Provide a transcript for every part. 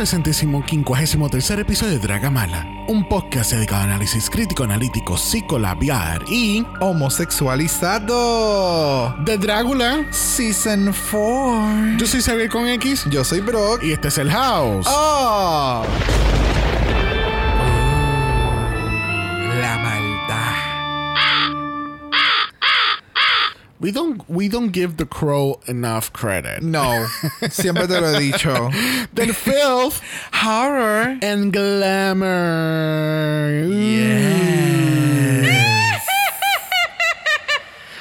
Bienvenidos al centésimo quincuagésimo tercer episodio de Dragamala, un podcast dedicado a análisis crítico, analítico, psicolabiar y Homosexualizado. de Drácula. Season 4. Yo soy Xavier con X Yo soy Brock. y este es el House. ¡Oh! We don't we don't give the crow enough credit. No, siempre te lo he dicho. The filth Horror. and glamour.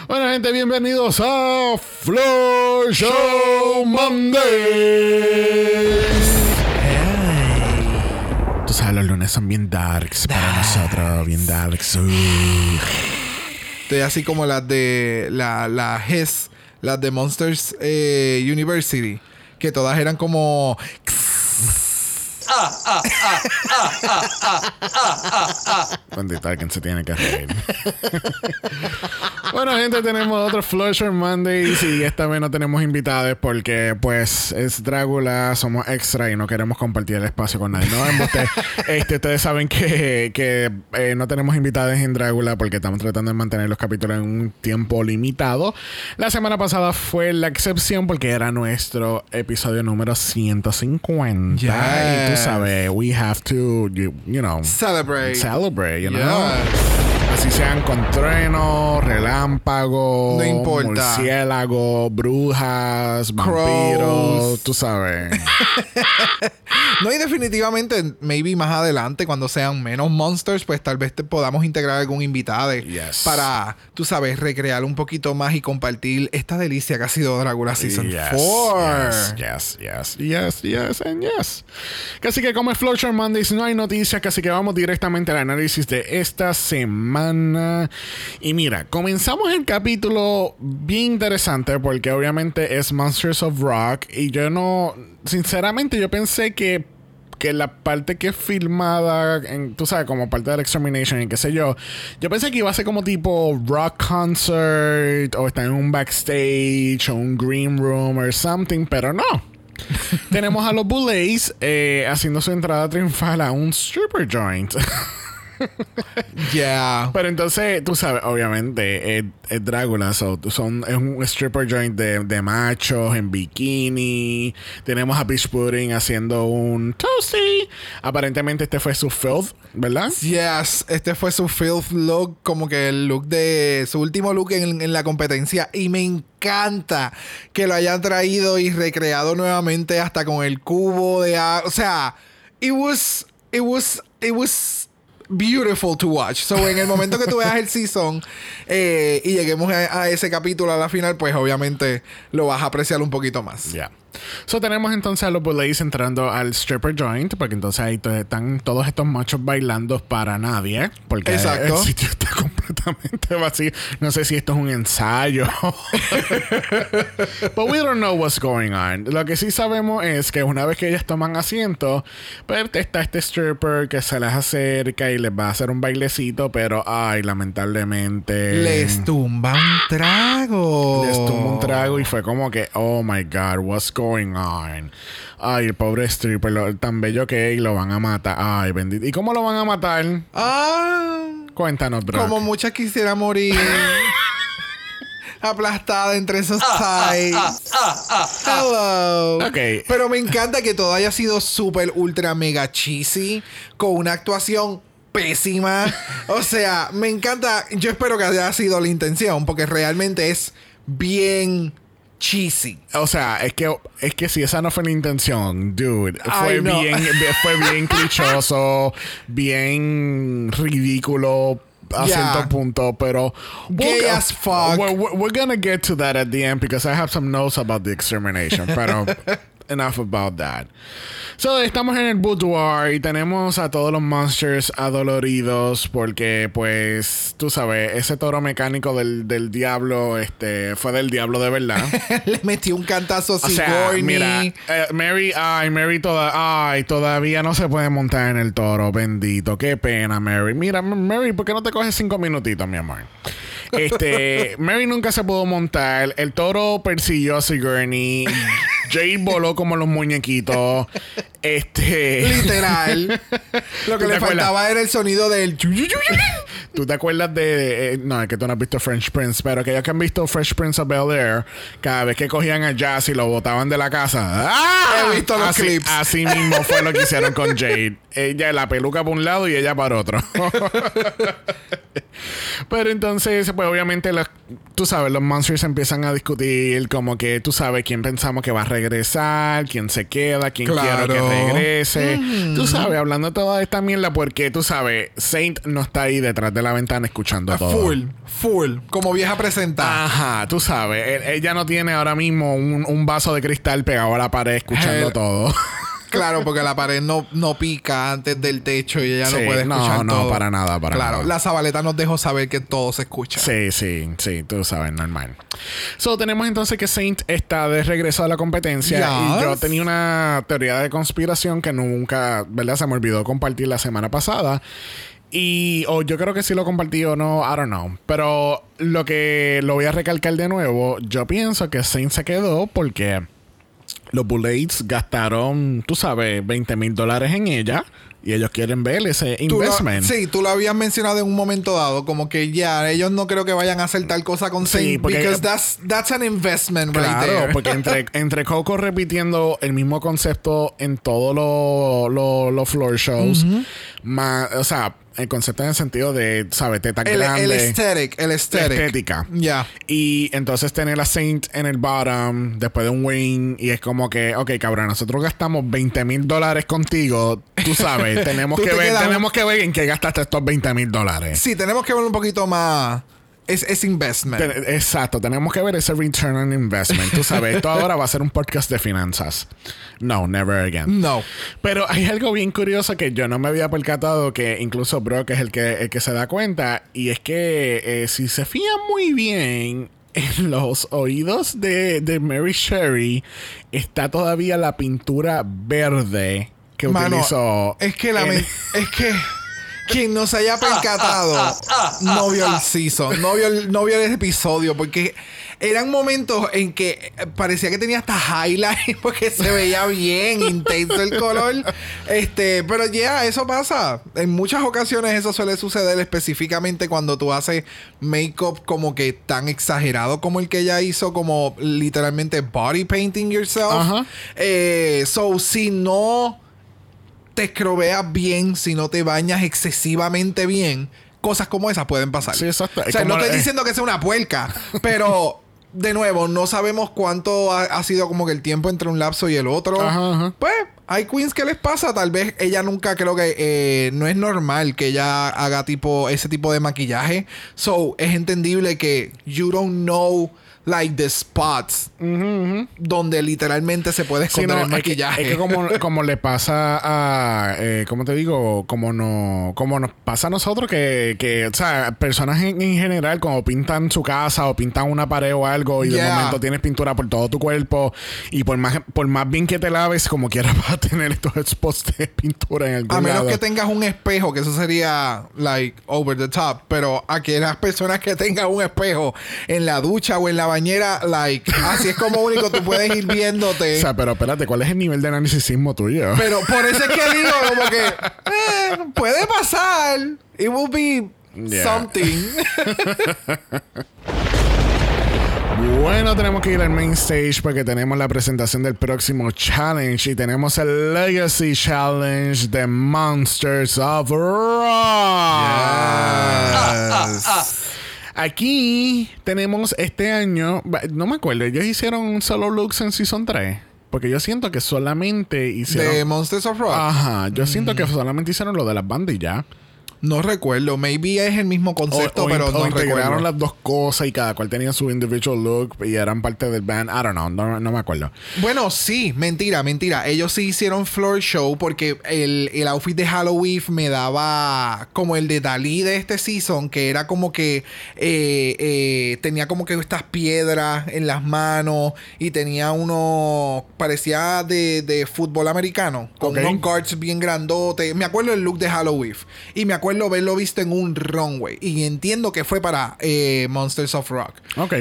Bueno, gente, bienvenidos a Floor Show Mondays. Tú sabes, los lunes son bien darks para nosotros, bien darks. Estoy así como las de la, la HES, las de Monsters eh, University, que todas eran como Bendito, alguien se tiene que reír. bueno, gente, tenemos otro Flusher Mondays y esta vez no tenemos invitados porque, pues, es Drácula, somos extra y no queremos compartir el espacio con nadie. No, este, ustedes saben que, que eh, no tenemos invitados en Drácula porque estamos tratando de mantener los capítulos en un tiempo limitado. La semana pasada fue la excepción porque era nuestro episodio número 150. Y tú Yes. we have to, you, you know, Celebrate. celebrate, you know. Yes. Así sean con trueno, relámpago, No importa. murciélago, brujas, vampiros, tú sabes. No, y definitivamente, maybe más adelante, cuando sean menos monsters, pues tal vez te podamos integrar algún invitado Yes. para, tú sabes, recrear un poquito más y compartir esta delicia que ha sido Drácula Season Yes, 4. Yes, yes, yes, yes, yes, and yes. Casi que como es Flowchart Mondays, no hay noticias, casi que vamos directamente al análisis de esta semana. Y mira, comenzamos el capítulo bien interesante porque obviamente es Monsters of Rock y yo no, sinceramente yo pensé que que la parte que es filmada, en, tú sabes, como parte del Extermination y qué sé yo, yo pensé que iba a ser como tipo rock concert o está en un backstage o un green room or something, pero no. Tenemos a los Bullets eh, haciendo su entrada triunfal a un stripper joint. Yeah. Pero entonces, tú sabes, obviamente, es, es Drácula. so, son, es un stripper joint de, de machos en bikini. Tenemos a Beach Pudding haciendo un toasty. Aparentemente, este fue su filth, ¿verdad? Yes, este fue su filth look, como que el look de su último look en, en la competencia. Y me encanta que lo hayan traído y recreado nuevamente hasta con el cubo de. O sea, it was, it was, it was beautiful to watch. So, en el momento que tú veas el season eh, y lleguemos a, a ese capítulo a la final, pues obviamente lo vas a apreciar un poquito más. Ya. So tenemos entonces a los Bullets entrando al stripper joint, porque entonces ahí están todos estos machos bailando para nadie, porque Exacto. el sitio está completamente vacío. No sé si esto es un ensayo. But we don't know what's going on. Lo que sí sabemos es que una vez que ellas toman asiento, pues está este stripper que se les acerca y les va a hacer un bailecito, pero ay, lamentablemente Les tumba un trago. les tomó un trago y fue como que, oh my god, what's going on? Ay, el pobre stripper, lo, tan bello que es y lo van a matar. Ay, bendito. ¿Y cómo lo van a matar? Ah. Cuéntanos, bro. Como muchas quisiera morir. aplastada entre esos thighs. Hello. Ok. Pero me encanta que todo haya sido súper, ultra, mega cheesy. Con una actuación pésima. O sea, me encanta. Yo espero que haya sido la intención, porque realmente es bien cheesy. O sea, es que, es que si esa no fue la intención, dude, fue bien, fue bien clichoso, bien ridículo a Yeah. cierto punto, pero Gay we'll- as fuck. We're- we're gonna get to that at the end because I have some notes about the extermination, pero enough about that. So, estamos en el boudoir y tenemos a todos los monsters adoloridos porque, pues, tú sabes, ese toro mecánico del, del diablo, este, fue del diablo de verdad. Le metí un cantazo O sea, mira, eh, Mary, ay, Mary toda, ay, todavía no se puede montar en el toro, bendito, qué pena, Mary. Mira, Mary, ¿por qué no te coges cinco minutitos, mi amor? Este, Mary nunca se pudo montar, el toro persiguió a Sigourney, Jade voló como los muñequitos, este... Literal. Lo ¿Tú que le faltaba era el sonido del. ¿Tú te acuerdas de... eh, no, es que tú no has visto French Prince, pero aquellos que han visto Fresh Prince of Bel-Air, cada vez que cogían a Jazz y lo botaban de la casa... ¡ah! He visto los así, clips. Así mismo fue lo que hicieron con Jade. Ella la peluca para un lado y ella para otro. pero entonces, pues obviamente, los- tú sabes, los monsters empiezan a discutir como que tú sabes quién pensamos que va a regresar, quién se queda, quién Claro. quiero que regrese. Tú sabes, hablando de toda esta mierda, porque tú sabes, Saint no está ahí detrás de la ventana escuchando todo. Full, full. Como vieja presentada. Ajá, tú sabes, e- ella no tiene ahora mismo un, un vaso de cristal pegado a la pared escuchando Hell. todo. Claro, porque la pared no, no pica antes del techo y ella Sí, no puede no, escuchar no, todo. para nada, para claro, nada. la Zabaleta nos dejó saber que todo se escucha. Sí, sí, sí, tú sabes, normal. So, tenemos entonces que Saint está de regreso a la competencia. Y yo tenía una teoría de conspiración que nunca, ¿verdad? Se me olvidó compartir la semana pasada. Y o yo creo que sí lo compartí o no, I don't know. Pero lo que lo voy a recalcar de nuevo, yo pienso que Saint se quedó porque los Bullets gastaron, tú sabes, 20 mil dólares en ella. Y ellos quieren ver ese Tú lo- investment. sí, tú lo habías mencionado en un momento dado, como que ya ellos no creo que vayan a hacer tal cosa con Sí, Saint, porque- because that's, that's an investment right Claro, there. porque entre, entre Coco repitiendo el mismo concepto en todos los los- los floor shows, más, o sea, el concepto en el sentido de, ¿sabes? Teta el, grande. el aesthetic, el aesthetic. estética. Ya. Y entonces tener a Saint en el bottom, después de un win, y es como que, ok, cabrón, nosotros gastamos 20 mil dólares contigo, tú sabes, tenemos que te ver, tenemos que ver en qué gastaste estos 20 mil dólares. Sí, tenemos que ver un poquito más. Es, es investment. Exacto, tenemos que ver ese return on investment. Tú sabes, esto ahora va a ser un podcast de finanzas. No, never again. No. Pero hay algo bien curioso que yo no me había percatado, que incluso Brock es el que, el que se da cuenta, y es que eh, si se fían muy bien en los oídos de, de Mary Sherry, está todavía la pintura verde que Mano, utilizó. es que la es que quien no se haya percatado no vio el season, no vio el, no vio el episodio porque eran momentos en que eh, parecía que tenía hasta highlight porque se veía bien intenso el color. Este, pero ya eso pasa. En muchas ocasiones eso suele suceder específicamente cuando tú haces make-up como que tan exagerado como el que ella hizo como literalmente body painting yourself. Eh, so si no te escrobeas bien, si no te bañas excesivamente bien, cosas como esas pueden pasar. Sí, exacto. O sea, no estoy diciendo que sea una puerca, pero de nuevo, no sabemos cuánto ha, ha sido como que el tiempo entre un lapso y el otro. Ajá, ajá. Pues hay queens que les pasa, tal vez ella nunca creo que eh, no es normal que ella haga tipo ese tipo de maquillaje. So, es entendible que you don't know like the spots donde literalmente se puede Sí, esconder no, el es que- maquillaje. Es que, como, como le pasa a, eh, ¿cómo te digo? Como, no, como nos pasa a nosotros que, que o sea, personas en, en general, como pintan su casa o pintan una pared o algo y de Yeah. momento tienes pintura por todo tu cuerpo y por más, por más bien que te laves, como quieras vas a tener estos spots de pintura en algún A menos lado. que tengas un espejo, que eso sería like over the top. Pero aquellas personas que tengan un espejo en la ducha o en la bañera, like, así es como único tú puedes ir viéndote. O sea, pero espérate, ¿cuál es el nivel de narcisismo tuyo? Pero por eso es que digo, como que eh, puede pasar. It will be Yeah. something. Bueno, tenemos que ir al main stage porque tenemos la presentación del próximo challenge y tenemos el Legacy Challenge de Monsters of Rock. Aquí tenemos este año, no me acuerdo, ellos hicieron solo looks en Season 3. Porque yo siento que solamente hicieron. De Monsters of Rock. Ajá, yo siento que solamente hicieron lo de las bandas y ya. No recuerdo. Maybe es el mismo concepto, pero no integraron las dos cosas y cada cual tenía su individual look y eran parte del band. I don't know. No, me acuerdo. Bueno, sí. Mentira, mentira. Ellos sí hicieron floor show porque el, outfit de Halloween me daba como el de Dalí de este season, que era como que eh, eh, tenía como que estas piedras en las manos y tenía uno, parecía de, fútbol americano, con unos guards bien grandotes. Me acuerdo el look de Halloween y me acuerdo recuerdo verlo visto en un runway. Y entiendo que fue para eh, Monsters of Rock.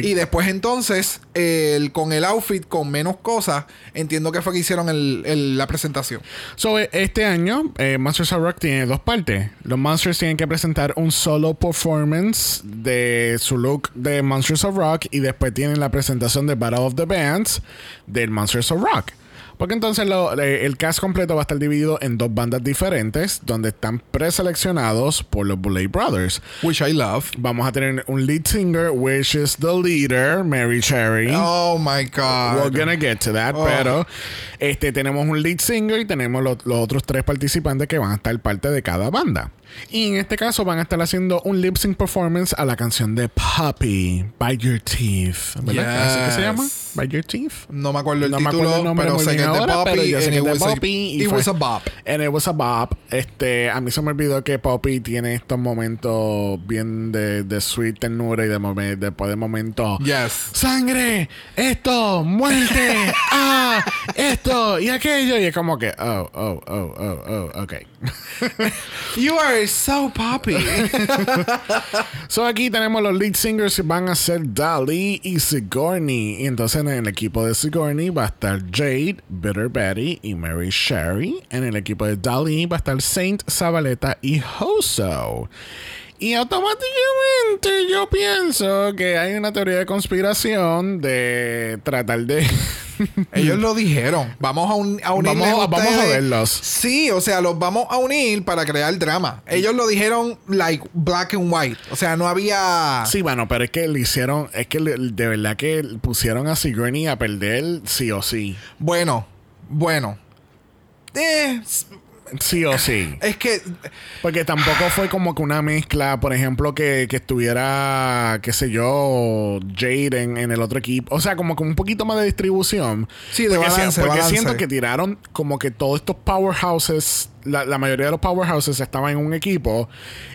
Y después entonces, el, con el outfit con menos cosas, entiendo que fue que hicieron la presentación. So, eh, este año, eh, Monsters of Rock tiene dos partes. Los Monsters tienen que presentar un solo performance de su look de Monsters of Rock y después tienen la presentación de Battle of the Bands del Monsters of Rock. Porque entonces eh, el cast completo va a estar dividido en dos bandas diferentes, donde están preseleccionados por los Bullet Brothers. Which I love. Vamos a tener un lead singer, which is the leader, Mary Cherry. Oh my God. We're gonna get to that, oh. pero este, tenemos un lead singer y tenemos los otros tres participantes que van a estar parte de cada banda. Y en este caso van a estar haciendo un lip sync performance a la canción de Puppy, Bite Your Teeth. ¿Verdad? ¿Así que se llama? Bite Your Teeth. No me acuerdo el no título, me acuerdo el nombre pero sé que es de Puppy. and it was, a, it was a bop. And it was a bop. Este, a mí se me olvidó que Puppy tiene estos momentos bien de, de sweet ternura y de después de momentos. Yes. ¡Sangre! ¡Esto! ¡Muerte! ¡Ah! ¡Esto! Y aquello. Y es como que, oh, oh, oh, oh, oh, ok. you are so poppy. so aquí tenemos los lead singers que van a ser Dali y Sigourney. Y entonces en el equipo de Sigourney va a estar Jade, Bitter Betty y Mary Sherry. En el equipo de Dali va a estar Saint, Zabaleta y Hoso. Y automáticamente yo pienso que hay una teoría de conspiración de tratar de Ellos lo dijeron. Vamos a, un, a Vamos, vamos a verlos. Sí, o sea, los vamos a unir para crear drama. Ellos lo dijeron like black and white. O sea, no había. Sí, bueno, pero es que le hicieron. Es que de verdad que pusieron a Sigourney a perder sí o sí. Bueno, bueno. Eh, Sí o sí. Es que. Porque tampoco fue como que una mezcla, por ejemplo, que, que estuviera, qué sé yo, Jade en, el otro equipo. O sea, como que un poquito más de distribución. Sí, de porque balance, Porque siento que tiraron como que todos estos powerhouses. La, la, mayoría de los powerhouses estaban en un equipo.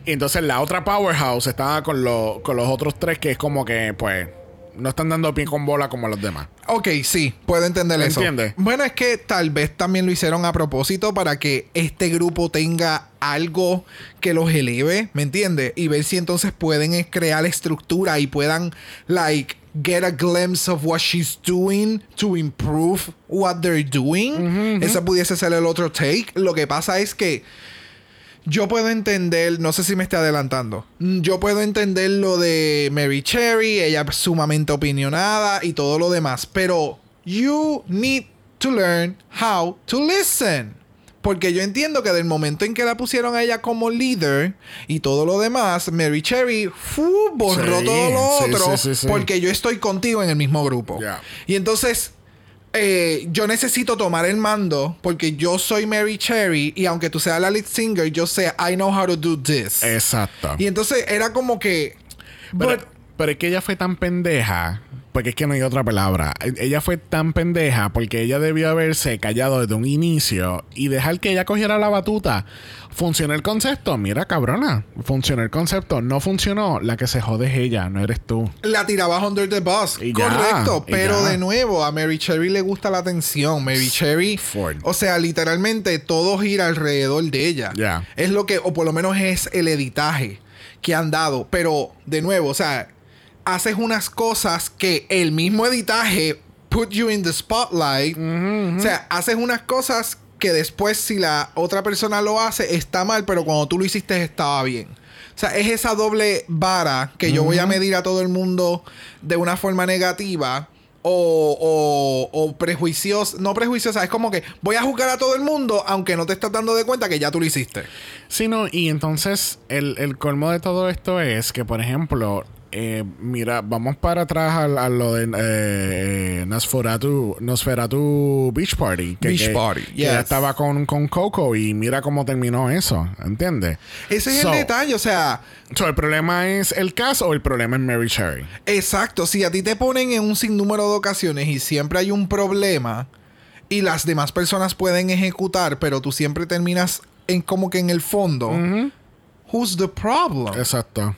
Y entonces la otra powerhouse estaba con, con los otros tres, que es como que, pues no están dando pie con bola como los demás. Ok, sí, puedo entender eso. ¿Entiendes? Bueno, es que tal vez también lo hicieron a propósito para que este grupo tenga algo que los eleve, ¿me entiendes? Y ver si entonces pueden crear estructura y puedan, like, get a glimpse of what she's doing to improve what they're doing. Ese pudiese ser el otro take. Lo que pasa es que yo puedo entender, no sé si me estoy adelantando. Yo puedo entender lo de Mary Cherry, ella es sumamente opinionada y todo lo demás, pero you need to learn how to listen. Porque yo entiendo que del momento en que la pusieron a ella como líder y todo lo demás, Mary Cherry borró todo lo otro porque yo estoy contigo en el mismo grupo. Y entonces eh, yo necesito tomar el mando porque yo soy Mary Cherry y aunque tú seas la lead singer, yo sé, I know how to do this. Exacto. Y entonces era como que... Pero, pero es que ella fue tan pendeja porque es que no hay otra palabra. Ella fue tan pendeja porque ella debió haberse callado desde un inicio y dejar que ella cogiera la batuta. ¿Funcionó el concepto? Mira, cabrona. Funcionó el concepto. No funcionó. La que se jode es ella, no eres tú. La tiraba under the bus. Correcto. pero de nuevo, a Mary Cherry le gusta la atención. Mary Cherry. O sea, literalmente todo gira alrededor de ella. Es lo que, o por lo menos es el editaje que han dado. Pero, de nuevo, o sea, haces unas cosas que el mismo editaje put you in the spotlight. O sea, haces unas cosas que después si la otra persona lo hace está mal, pero cuando tú lo hiciste estaba bien. O sea, es esa doble vara que yo voy a medir a todo el mundo de una forma negativa o, o, o prejuiciosa. No prejuiciosa, es como que voy a juzgar a todo el mundo aunque no te estás dando de cuenta que ya tú lo hiciste. Sí, no, y entonces el, el colmo de todo esto es que, por ejemplo, eh, mira, vamos para atrás a, a lo de eh, Nosferatu, Nosferatu Beach Party. Que, Beach que- Party, que yes. estaba con, con Coco y mira cómo terminó eso, ¿entiendes? Ese es So- el detalle, o sea, so, ¿El problema es el caso o el problema es Mary Cherry? exacto. Si a ti te ponen en un sinnúmero de ocasiones y siempre hay un problema y las demás personas pueden ejecutar, pero tú siempre terminas en como que en el fondo. Who's the problem? Exacto.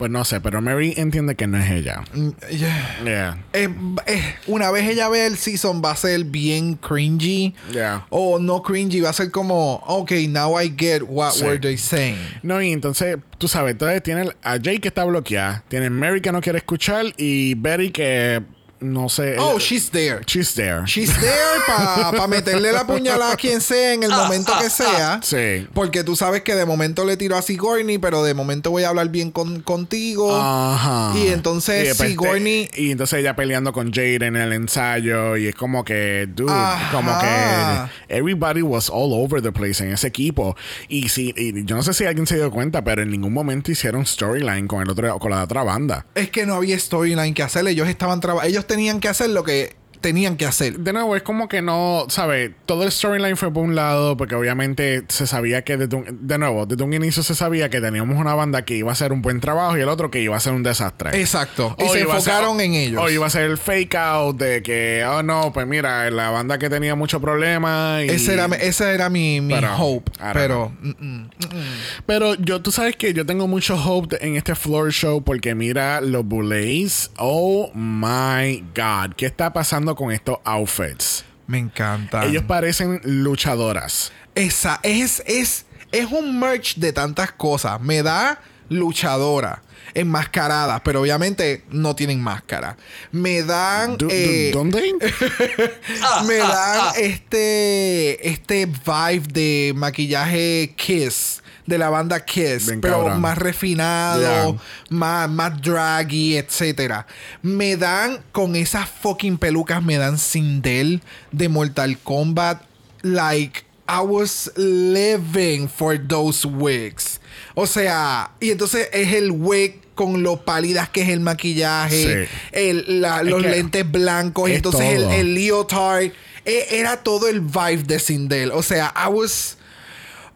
Pues no sé, pero Mary entiende que no es ella. Mm, yeah. Yeah. Eh, eh, una vez ella ve el season va a ser bien cringy. Yeah. O no cringy, va a ser como, ok, now I get what Sí. were they saying. No, y entonces, tú sabes, entonces tiene a Jay que está bloqueada, tiene Mary que no quiere escuchar y Betty que no sé. Oh, she's there. she's there. She's there para meterle la puñalada a quien sea en el momento que sea. Sí. Porque tú sabes que de momento le tiro a Sigourney, pero de momento voy a hablar bien con, contigo. Ajá. Y entonces Sigourney- te- y entonces ella peleando con Jade en el ensayo. Y es como que, dude, Ajá. como que everybody was all over the place en ese equipo. Y sí, y yo no sé si alguien se dio cuenta, pero en ningún momento hicieron storyline con el otro, con la otra banda. Es que no había storyline que hacer. Ellos estaban trabajando. Ellos tenían que hacer lo que tenían que hacer. De nuevo, es como que no, ¿sabes? Todo el storyline fue por un lado, porque obviamente se sabía que, desde un- de nuevo, desde un inicio se sabía que teníamos una banda que iba a hacer un buen trabajo y el otro que iba a ser un desastre. Exacto. Y se ser- enfocaron en ellos. O iba a ser el fake out de que, oh no, pues mira, la banda que tenía mucho problema. Y... Ese era, ese era mi, mi Pero, hope. Pero. mm, mm. Pero yo, tú sabes que yo tengo mucho hope en este floor show porque mira los Boulets. Oh my God. ¿Qué está pasando con estos outfits? Me encanta. Ellos parecen luchadoras. Esa es, es, es un merch de tantas cosas. Me da luchadora. Enmascarada, pero obviamente no tienen máscara. Me dan. Du- eh, ¿Dónde? me dan este. Este vibe de maquillaje Kiss. De la banda Kiss. Bien pero cabrón. más refinado. Yeah. Más, más draggy, etcétera. Me dan. Con esas fucking pelucas. Me dan Sindel de Mortal Kombat. Like. I was living for those wigs. O sea, y entonces es el wig con lo pálidas que es el maquillaje, Sí. el, la- Es los que lentes blancos, y es entonces el, el leotard. E- Era todo el vibe de Sindel. O sea, I was.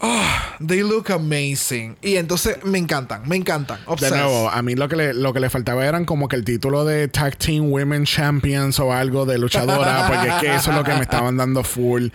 Oh, they look amazing. Y entonces me encantan, me encantan. De Obsessed. nuevo, a mí lo que, le, lo que le faltaba eran como que el título de Tag Team Women Champions o algo de luchadora, porque es que eso es lo que me estaban dando full.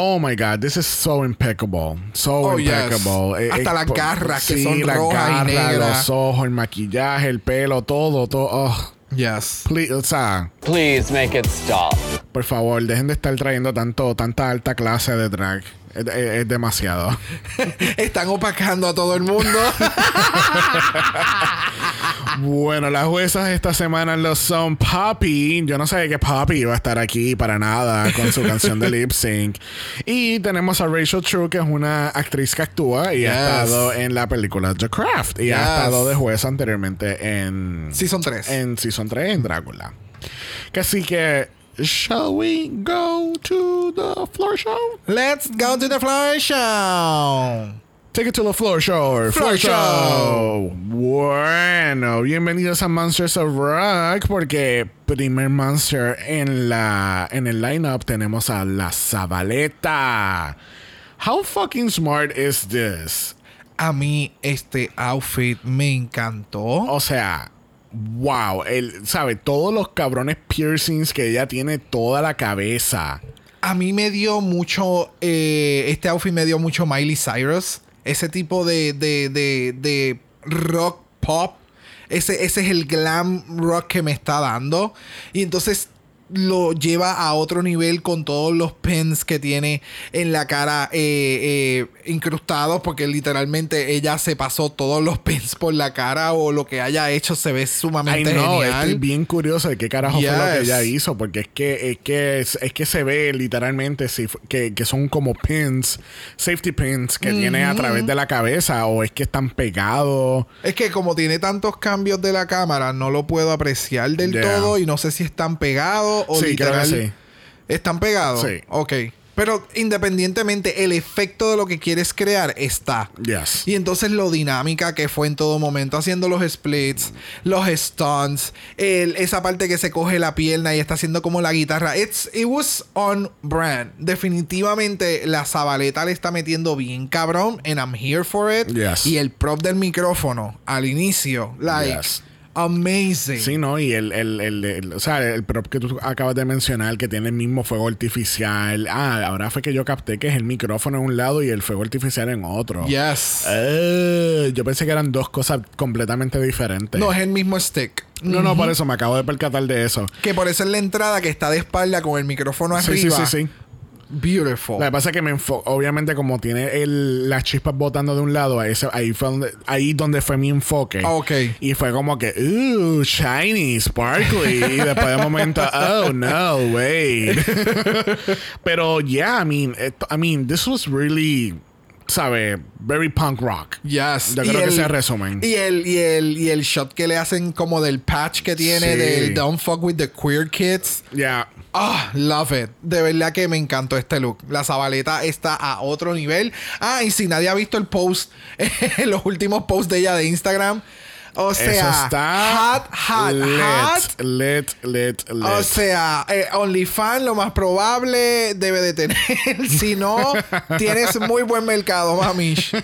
Oh my God, this is so impeccable. So Oh, yes. impeccable. Eh, Hasta eh, las garras que sí, son las rojas y garras, negras. los ojos, el maquillaje, el pelo, todo, todo. Oh, Yes. please, o sea, Please make it stop. por favor, dejen de estar trayendo tanto, tanta alta clase de drag. Es, es- es demasiado. Están opacando a todo el mundo. Bueno, las juezas esta semana lo son Poppy. Yo no sabía que Poppy iba a estar aquí para nada con su canción de lip sync. Y tenemos a Rachel True, que es una actriz que actúa y ha estado en la película The Craft. Y ha estado de jueza anteriormente en Season 3. En Season 3 en Drácula. Que así que, shall we go to the floor show? Let's go to the floor show. Take it to the floor show. Floor Floor show. Bueno, bienvenidos a Monsters of Rock porque primer monster en la en el lineup tenemos a la Zabaleta. How fucking smart is this? A mí este outfit me encantó. O sea, wow, el sabe todos los cabrones piercings que ella tiene toda la cabeza. A mí me dio mucho, eh, este outfit me dio mucho Miley Cyrus. Ese tipo de, de, de, de rock pop. Ese, ese es el glam rock que me está dando. Y entonces lo lleva a otro nivel con todos los pins que tiene en la cara eh, eh, incrustados, porque literalmente ella se pasó todos los pins por la cara o lo que haya hecho se ve sumamente no, genial. estoy bien curioso de qué carajo fue lo que ella hizo, porque es que es que es, es que se ve literalmente si que, que son como pins, safety pins que tiene a través de la cabeza o es que están pegados. Es que como tiene tantos cambios de la cámara, no lo puedo apreciar del Yeah. todo y no sé si están pegados o Sí, creo que literal. sí. ¿Están pegados? Sí. Ok. Pero independientemente, el efecto de lo que quieres crear está. Yes. Y entonces lo dinámica que fue en todo momento, haciendo los splits, los stunts, el- esa parte que se coge la pierna y está haciendo como la guitarra. It's, it was on brand. Definitivamente la Zabaleta le está metiendo bien cabrón and I'm here for it. Yes. Y el prop del micrófono al inicio, like, Yes. Amazing. Sí, ¿no? Y el, el, el, el- o sea, el prop que tú acabas de mencionar, que tiene el mismo fuego artificial. Ah, ahora fue que yo capté que es el micrófono en un lado y el fuego artificial en otro. Yes. Eh, yo pensé que eran dos cosas completamente diferentes. No es el mismo stick. no, no, por eso me acabo de percatar de eso. Que por eso es la entrada que está de espalda con el micrófono Sí, arriba. sí, sí, sí. Beautiful. Lo que pasa es que me obviamente como tiene el, las chispas botando de un lado, ahí, ahí fue donde, ahí donde fue mi enfoque. Ah, ok. Y fue como que, ooh, shiny, sparkly. y después de un momento, oh no, wait. Pero yeah, I mean, I mean, this was really, sabe, very punk rock. Yes. Yo creo que ese resumen. Y el, y el, y el shot que le hacen como del patch que tiene Sí. del Don't Fuck with the Queer Kids. Yeah. Ah, love it. De verdad que me encantó este look. La Zabaleta está a otro nivel. Ah, y si nadie ha visto el post, los últimos posts de ella de Instagram. O sea, Eso está hot, hot, lit, hot. lit, lit, lit. O sea, eh, OnlyFans lo más probable debe de tener. si no, tienes muy buen mercado, mamish.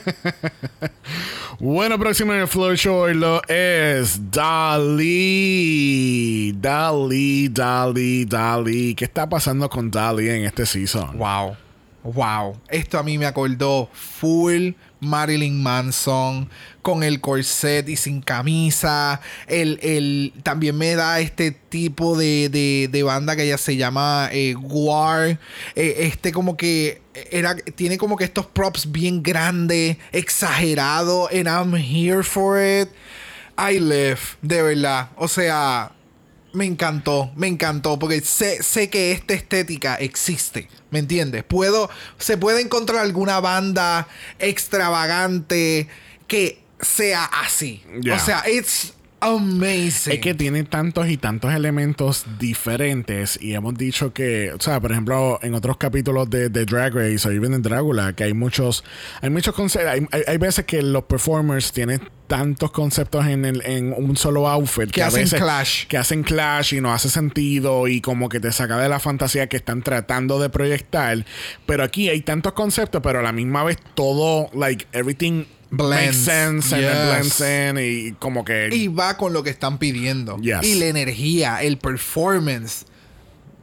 Bueno, próximo en el Flow Show lo es Dali. Dali, Dali, Dali. ¿Qué está pasando con Dali en este season? Wow. Wow. Esto a mí me acordó full Marilyn Manson con el corset y sin camisa. El, el- también me da este tipo de, de- de banda que ella se llama eh, War. Eh, este como que era, tiene como que estos props bien grandes, exagerado. And I'm here for it. I live, de verdad. O sea, me encantó, me encantó, porque sé, sé que esta estética existe, ¿me entiendes? Puedo, se puede encontrar alguna banda extravagante que sea así. Yeah. O sea, it's amazing. Es que tiene tantos y tantos elementos diferentes y hemos dicho que, o sea, por ejemplo, en otros capítulos de, de Drag Race o even en Dragula, que hay muchos, hay muchos conceptos, hay, hay- hay veces que los performers tienen tantos conceptos en, el- en un solo outfit Que a hacen veces- clash. que hacen clash y no hace sentido y como que te saca de la fantasía que están tratando de proyectar. Pero aquí hay tantos conceptos, pero a la misma vez todo, like, everything makes Blends. sense and it Yes. blends in y como que... y va con lo que están pidiendo. Yes. Y la energía, el performance.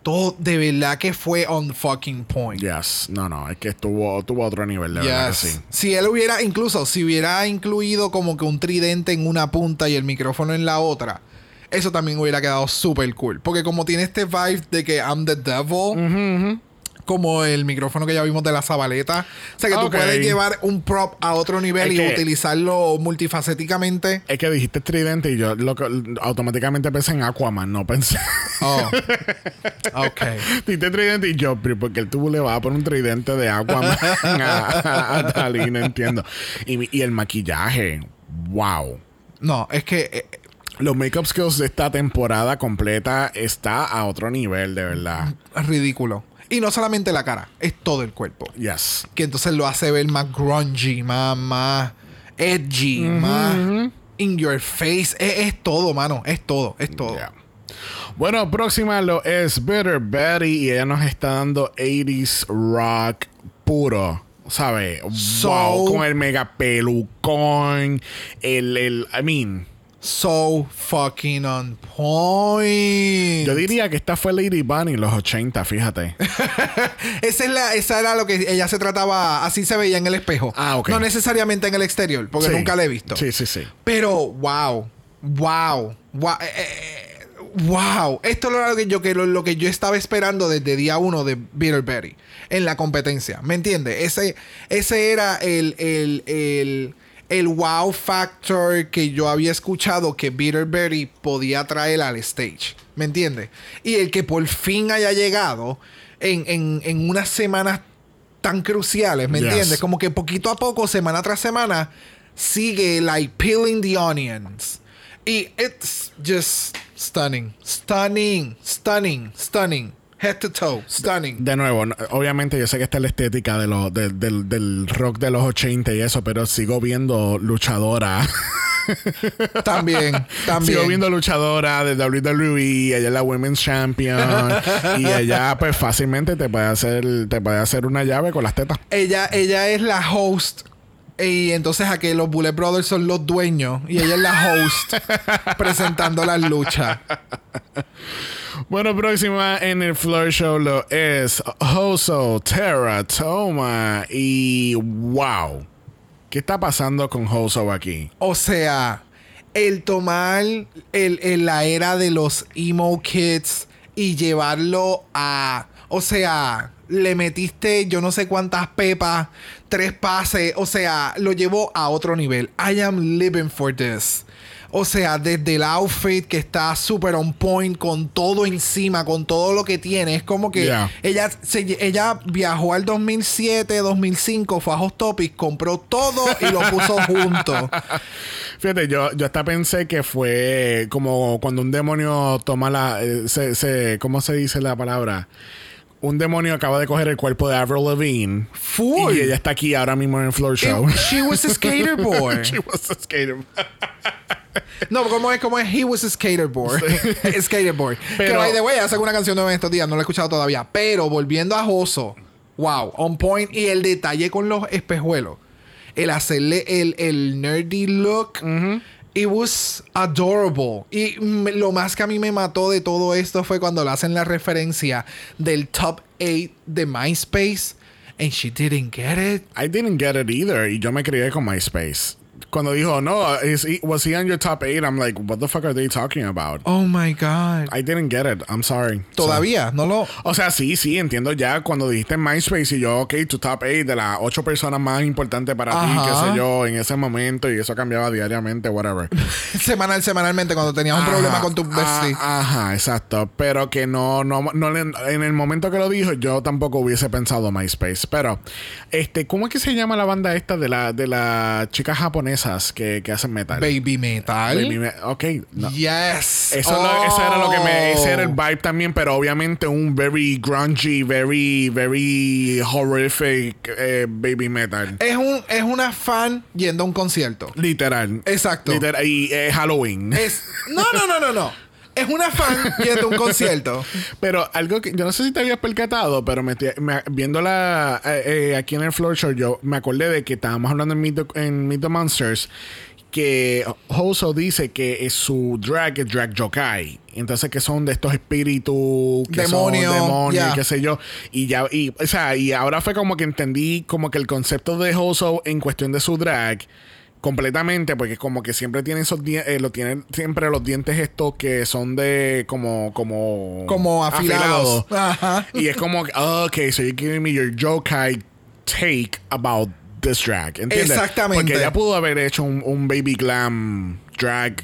Todo de verdad que fue on fucking point. Yes, no, no, es que estuvo, tuvo otro nivel, de verdad que sí. Si él hubiera, incluso si hubiera incluido como que un tridente en una punta y el micrófono en la otra, eso también hubiera quedado súper cool. Porque como tiene este vibe de que I'm the devil, como el micrófono que ya vimos de la Zabaleta. O sea que tú puedes llevar un prop a otro nivel Es y que- utilizarlo multifacéticamente. Es que dijiste tridente y yo lo que- automáticamente pensé en Aquaman, no pensé. Oh. ok. dijiste tridente y yo, pero porque el tubo le va a poner un tridente de Aquaman a, a Dalí, no entiendo. Y, el maquillaje, wow. No, es que eh, Los makeup skills de esta temporada completa está a otro nivel, de verdad. ridículo. Y no solamente la cara, es todo el cuerpo. Yes. que entonces lo hace ver más grungy, más, más edgy, más in your face. Es, es todo, mano. Es todo, es todo. Yeah. Bueno, próxima lo es Bitter Betty y ella nos está dando 80s rock puro. ¿Sabe? So- wow, con el mega pelucón. El, el, I mean, So fucking on point. yo diría que esta fue Lady Bunny en los 80, fíjate. esa, es la, esa era lo que ella se trataba, así se veía en el espejo. Ah, ok. No necesariamente en el exterior, porque Sí. nunca la he visto. Sí, sí, sí. Pero, wow, wow, wow. eh, eh, wow, esto es lo que yo, que lo, lo que yo estaba esperando desde día uno de Betty en la competencia. ¿Me entiendes? Ese, ese era el, el, el, el wow factor que yo había escuchado que Bitter Betty podía traer al stage. ¿Me entiendes? Y el que por fin haya llegado en, en, en unas semanas tan cruciales, ¿me Yes. entiendes? Como que poquito a poco, semana tras semana, sigue like peeling the onions. Y it's just stunning, stunning, stunning, stunning, head to toe, stunning. De nuevo, no- obviamente yo sé que está la estética de lo, de- del, del rock de los 80 y eso, pero sigo viendo luchadora. También, también. Sigo viendo luchadora de WWE, ella es la Women's Champion y ella pues fácilmente te puede hacer te puede hacer una llave con las tetas. Ella, ella es la host. Y entonces aquí los Bullet Brothers son los dueños. Y ella es la host presentando las luchas. Bueno, próxima en el Floor Show lo es Hoso, Terra, Toma y wow. ¿Qué está pasando con Hoso aquí? O sea, el tomar el, la era de los emo kids y llevarlo a. O sea, le metiste yo no sé cuántas pepas, tres pases. O sea, lo llevó a otro nivel. I am living for this. O sea, desde el outfit que está súper on point, con todo encima, con todo lo que tiene. Es como que Yeah. ella, se- ella viajó al 2007, 2005, fue a Hot Topic, compró todo y lo puso junto. Fíjate, yo, yo hasta pensé que fue como cuando un demonio toma la. eh, se, se- ¿Cómo se dice la palabra? Un demonio acaba de coger el cuerpo de Avril Lavigne. Full. Y ella está aquí ahora mismo en el floor show. It- she was a skater boy. She was a skater. No, ¿cómo es? ¿Cómo es? He was a skater boy. skater boy. que Pero- by the way, hace una canción nueva en estos días, no la he escuchado todavía. Pero volviendo a Joso, wow, on point. Y el detalle con los espejuelos. El hacerle el, el nerdy look. It was adorable. Y lo más que a mí me mató de todo esto fue cuando le hacen la referencia del top 8 de MySpace. And she didn't get it. I didn't get it either. Y yo me crié con MySpace. Cuando dijo, no, is he- was he on your top 8? I'm like, what the fuck are they talking about? Oh my God. I didn't get it. I'm sorry. Todavía, no lo. O sea, sí, sí, entiendo ya cuando dijiste MySpace y yo, ok, tu top 8 de las 8 personas más importantes para ti, Ajá. qué sé yo, en ese momento y eso cambiaba diariamente, whatever. Semanal, semanalmente, cuando tenías un problema con tu bestie. ah, Ajá, exacto. Pero que no, no, no le- en el momento que lo dijo, yo tampoco hubiese pensado MySpace. Pero, este, ¿cómo es que se llama la banda esta de la, de las chicas japonesas que, que hacen metal? Baby metal. Baby me- ok, no. Yes. Eso, lo- eso era lo que me. Ese era el Oh. vibe también, pero obviamente un very grungy, very, very horrific eh, baby metal. Es, un, es una fan yendo a un concierto. Literal. Exacto. Literal. Y eh, Halloween. Es. No, no, no, no, no. Es una fan yendo a un concierto. Pero algo que yo no sé si te habías percatado, pero me, estoy- me- viéndola eh, eh, aquí en el Floor Show, yo me acordé de que estábamos hablando en Meet the, en Meet the Monsters que Hoso dice que es su drag es drag yokai. Entonces que son de estos espíritus que Demonio, son demonios, qué sé yo. Y ya, y, o sea, y ahora fue como que entendí como que el concepto de Hoso en cuestión de su drag completamente porque como que siempre tiene esos dientes lo tienen siempre los dientes estos que son de como como Como afilados. Ajá. y es como oh, ok so you're giving me your yokai take about this drag ¿entiendes? Exactamente. porque ella pudo haber hecho un, un baby glam drag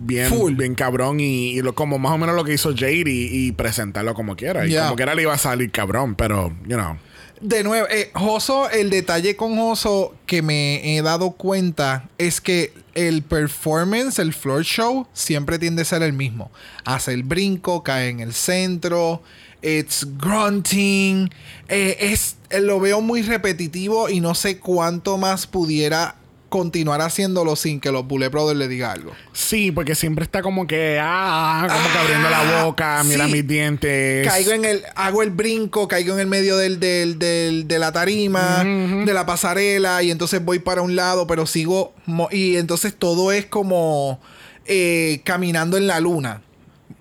bien, Full. bien cabrón y, y lo, como más o menos lo que hizo Jade y, y presentarlo como quiera y como quiera le iba a salir cabrón pero you know De nuevo, eh, Joso, el detalle con Joso que me he dado cuenta es que el performance, el floor show, siempre tiende a ser el mismo. Hace el brinco, cae en el centro, it's grunting. eh, es, eh, lo veo muy repetitivo y no sé cuánto más pudiera continuar haciéndolo sin que los Bullet Brothers le diga algo. Sí, porque siempre está como que, ah, como que abriendo la boca, mira sí. mis dientes. Caigo en el, hago el brinco, caigo en el medio del, del, del- de la tarima, de la pasarela, y entonces voy para un lado, pero sigo, y entonces todo es como eh, caminando en la luna.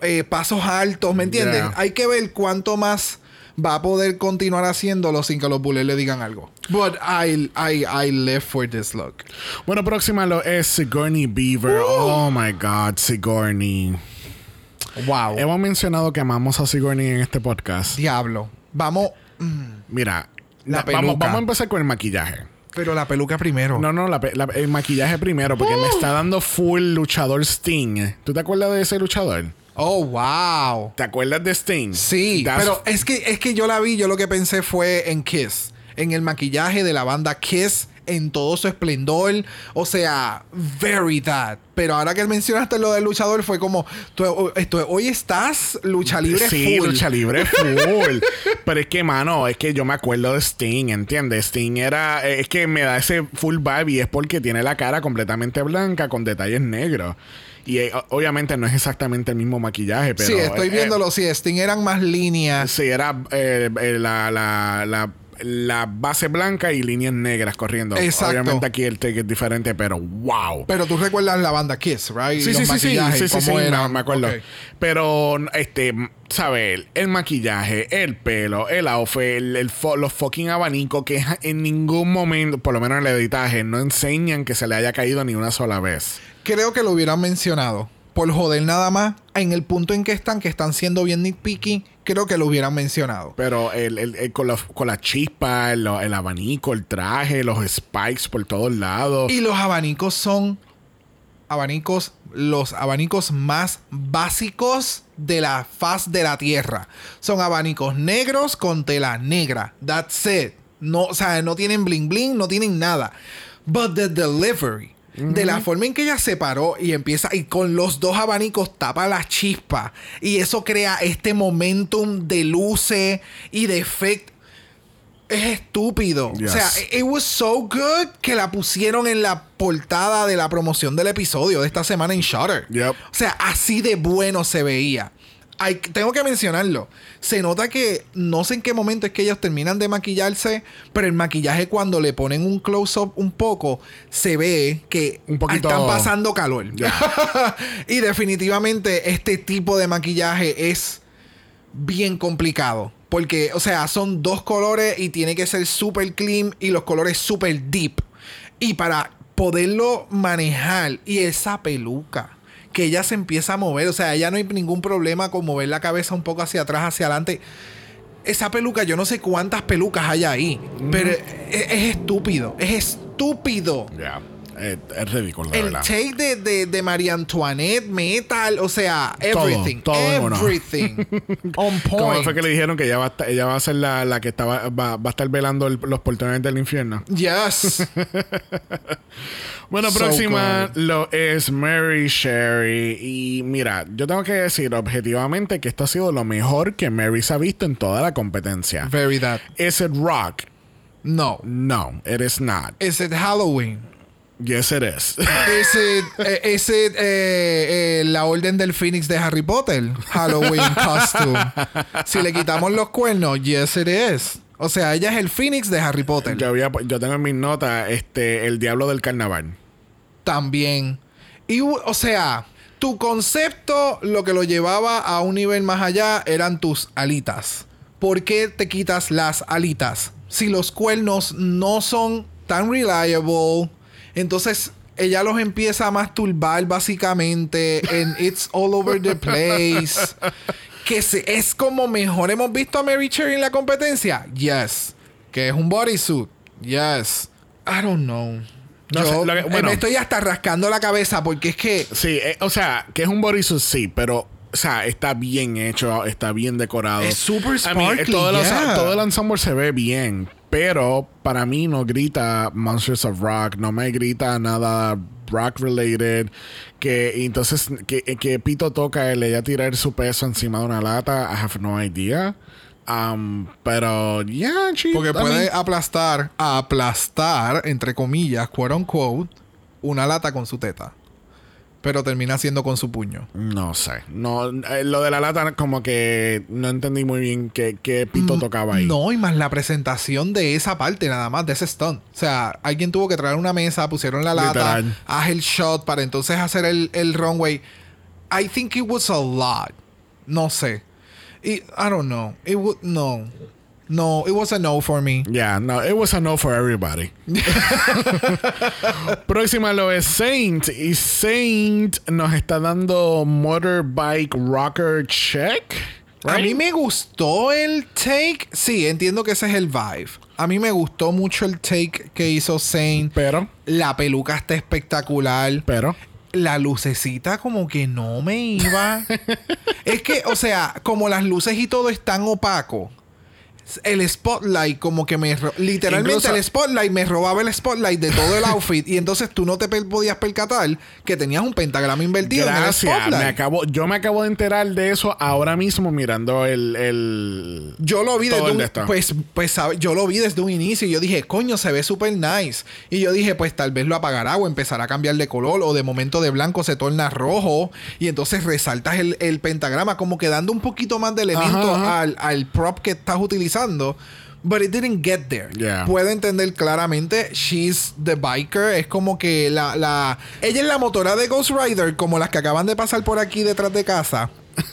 Eh, pasos altos, ¿me entiendes? Yeah. Hay que ver cuánto más va a poder continuar haciéndolo sin que los bullets le digan algo. But I, I, I live for this look. Bueno, próxima lo es Sigourney Beaver. Oh my God, Sigourney. Wow. Hemos mencionado que amamos a Sigourney en este podcast. Diablo. Vamos. mm, Mira, La vamos, vamos a empezar con el maquillaje. Pero la peluca primero. No, no, la- el maquillaje primero, porque me está dando full luchador Sting. ¿Tú te acuerdas de ese luchador? Oh, wow. ¿Te acuerdas de Sting? Sí, That's- pero es que, es que yo la vi, yo lo que pensé fue en Kiss, en el maquillaje de la banda Kiss en todo su esplendor, o sea, very that. Pero ahora que mencionaste lo del luchador fue como, tú, hoy estás lucha libre Sí, full. lucha libre full. Pero es que, mano, es que yo me acuerdo de Sting, ¿entiendes? Sting era. Es que me da ese full vibe y es porque tiene la cara completamente blanca con detalles negros. Y eh, obviamente no es exactamente el mismo maquillaje, pero. sí, estoy eh, viéndolo, sí, Sting eran más líneas. sí, era eh, eh, la, la, la, la base blanca y líneas negras corriendo. Exacto. Obviamente aquí el take es diferente, pero wow. Pero tú recuerdas la banda Kiss, right? Sí, Los sí, sí, sí, maquillajes, sí, sí, eran. me- acuerdo. Pero, este, ¿sabes? El maquillaje, el pelo, el outfit, el, el fo- los fucking abanicos que en ningún momento, por lo menos en el editaje, no enseñan que se le haya caído ni una sola vez. Creo que lo hubieran mencionado. Por joder nada más, en el punto en que están, que están siendo bien nitpicky, creo que lo hubieran mencionado. Pero el, el- el- con, los- con la chispa, el, el abanico, el traje, los spikes por todos lados. Y los abanicos son abanicos, los abanicos más básicos de la faz de la tierra. Son abanicos negros con tela negra. That's it. No, o sea, no tienen bling bling, no tienen nada. But the delivery. De la forma en que ella se paró y empieza y con los dos abanicos tapa la chispa y eso crea este momentum de luces y de efecto es estúpido. Yes. O sea, it was so good que la pusieron en la portada de la promoción del episodio de esta semana en Shutter. Yep. O sea, así de bueno se veía. Hay- tengo que mencionarlo. Se nota que no sé en qué momento es que ellos terminan de maquillarse, pero el maquillaje cuando le ponen un close-up un poco, se ve que Un poquito- están pasando calor. y definitivamente este tipo de maquillaje es bien complicado. Porque, o sea, son dos colores y tiene que ser super clean y los colores super deep. Y para poderlo manejar, y esa peluca, que ella se empieza a mover, o sea, ya no hay ningún problema con mover la cabeza un poco hacia atrás, hacia adelante. Esa peluca, yo no sé cuántas pelucas hay ahí, pero es, es estúpido, es estúpido. Ya. Es, es ridículo, la El verdad. take de, de, de María Antoinette, metal, o sea, Todo, everything. todo uno. everything. on ¿Cómo point. fue que le dijeron que ella va a, estar- ella va a ser la, la que estaba, va, va a estar velando el- los portones del infierno? Yes. Bueno, So próxima good. lo es Mary Sherry. Y mira, yo tengo que decir objetivamente que esto ha sido lo mejor que Mary se ha visto en toda la competencia. Very that. ¿Is it rock? No. No, it is not. Is it Halloween? Yes, it is. Is it, is it eh, eh, la orden del Phoenix de Harry Potter? Halloween costume. Si le quitamos los cuernos, yes it is. O sea, ella es el Phoenix de Harry Potter. yo, había- yo tengo en mis notas este, el diablo del carnaval. También. Y, o sea, tu concepto, lo que lo llevaba a un nivel más allá, eran tus alitas. ¿Por qué te quitas las alitas? Si los cuernos no son tan reliable, entonces ella los empieza a masturbar básicamente en It's All Over the Place. Que se- es como mejor hemos visto a Mary Cherry en la competencia. Yes. Que es un bodysuit. Yes. I don't know. No Yo que- eh, bueno. me estoy hasta rascando la cabeza porque es que Sí, eh, o sea, que es un bodysuit, sí, pero... O sea, está bien hecho, está bien decorado. Es super I mean, sparkly, todo, el- todo el ensemble se ve bien, pero para mí no grita Monsters of Rock, no me grita nada rock related. Que entonces que, que Pito toca le ella tirar su peso encima de una lata, I have no idea. Um, pero, yeah, she- porque I puede mean, aplastar, aplastar, entre comillas, quote unquote, una lata con su teta. Pero termina siendo con su puño. No sé. No, eh, lo de la lata, como que no entendí muy bien qué, qué Pito tocaba ahí. Mm, No, y más la presentación de esa parte, nada más, de ese stunt. O sea, alguien tuvo que traer una mesa, pusieron la lata, Literal. haz el shot para entonces hacer el, el runway. I think it was a lot. No sé. I don't know. It would, no. No, it was a no for me. Yeah, no, it was a no for everybody. Próxima lo es Saint. Y Saint nos está dando Motorbike Rocker Check. A mí me gustó el take. Sí, entiendo que ese es el vibe. A mí me gustó mucho el take que hizo Saint. Pero. La peluca está espectacular. Pero. La lucecita como que no me iba. es que, o sea, como las luces y todo están opaco el spotlight como que me literalmente el spotlight me robaba el spotlight de todo el outfit y entonces tú no te podías percatar que tenías un pentagrama invertido en el spotlight. Me acabo, yo me acabo de enterar de eso ahora mismo mirando el, yo lo vi desde un, pues pues yo lo vi desde un inicio y yo dije, "Coño, se ve súper nice." Y yo dije, "Pues tal vez lo apagará o empezará a cambiar de color o de momento de blanco se torna rojo y entonces resaltas el, pentagrama como que dando un poquito más de elemento Al, al prop que estás utilizando But it didn't get there. Puedo entender claramente. She's the biker. Es como que la, la. Ella es la motora de Ghost Rider, como las que acaban de pasar por aquí detrás de casa.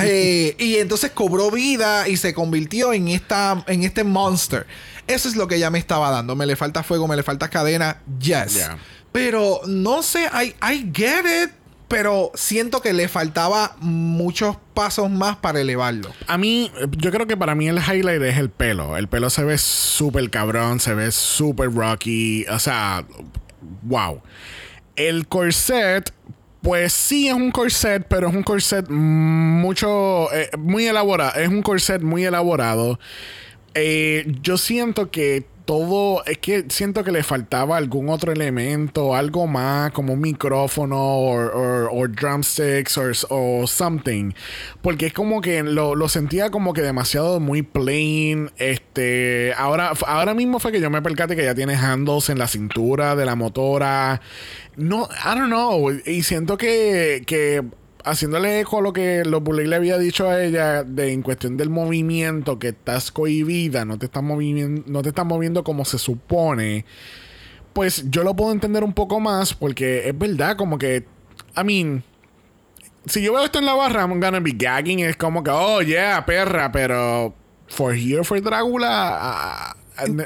Eh, y entonces cobró vida y se convirtió en esta. en este monster. Eso es lo que ella me estaba dando. Me le falta fuego, me le falta cadena. Yes. Pero no sé, I, I get it pero siento que le faltaba muchos pasos más para elevarlo. A mí, yo creo que para mí el highlight es el pelo. El pelo se ve súper cabrón, se ve súper rocky. O sea, wow. El corset, pues sí es un corset, pero es un corset mucho, eh, muy elaborado. Es un corset muy elaborado. Eh, yo siento que todo, es que siento que le faltaba algún otro elemento, algo más, como un micrófono o drumsticks o something. Porque es como que lo, sentía como que demasiado muy plain. Este, ahora, ahora mismo fue que yo me percaté que ya tiene handles en la cintura de la motora. No, I don't know. Y siento que, que haciéndole eco a lo que los Bully le había dicho a ella de en cuestión del movimiento que estás cohibida, no te estás moviendo, no te estás moviendo como se supone. Pues yo lo puedo entender un poco más porque es verdad, como que, I mean, si yo veo esto en la barra, I'm gonna be gagging. Es como que, oh yeah, perra, pero for here, for Drácula,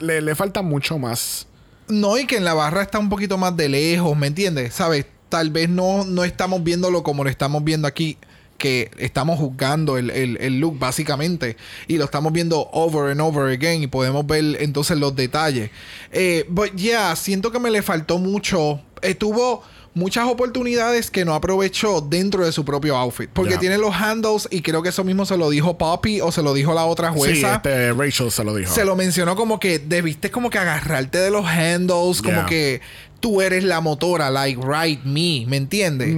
le, le falta mucho más. No, y que en la barra está un poquito más de lejos, ¿me entiendes? ¿Sabes? Tal vez no, no estamos viéndolo como lo estamos viendo aquí que estamos juzgando el, look básicamente y lo estamos viendo over and over again y podemos ver entonces los detalles. Eh, but yeah, siento que me le faltó mucho. Estuvo muchas oportunidades que no aprovechó dentro de su propio outfit. Porque tiene los handles y creo que eso mismo se lo dijo Poppy o se lo dijo la otra jueza. Sí, este Rachel se lo dijo. Se lo mencionó como que debiste como que agarrarte de los handles, como que tú eres la motora, like, right me, ¿me entiendes?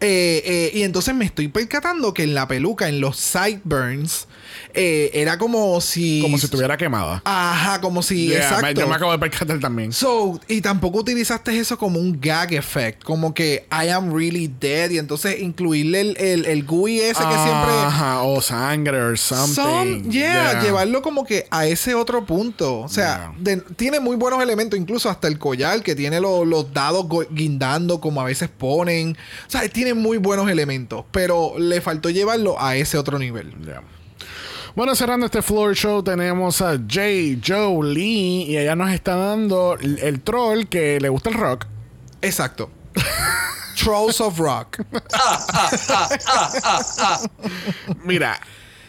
Eh, eh, y entonces me estoy percatando que en la peluca, en los sideburns, eh, era como si. Como si estuviera quemada. Ajá, como si. exacto. yo me acabo de percatar también. So, y tampoco utilizaste eso como un gag effect. Como que I am really dead. Y entonces incluirle el, el, el GUI ese que siempre. Ajá, o sangre o something. yeah, llevarlo como que a ese otro punto. O sea, tiene muy buenos elementos, incluso hasta el collar que tiene los dados guindando, como a veces ponen. O sea, tiene muy buenos elementos. Pero le faltó llevarlo a ese otro nivel. Yeah. Bueno, cerrando este floor show tenemos a J. Joe Lee y ella nos está dando el, troll que le gusta el rock. Exacto. Trolls of Rock. Mira,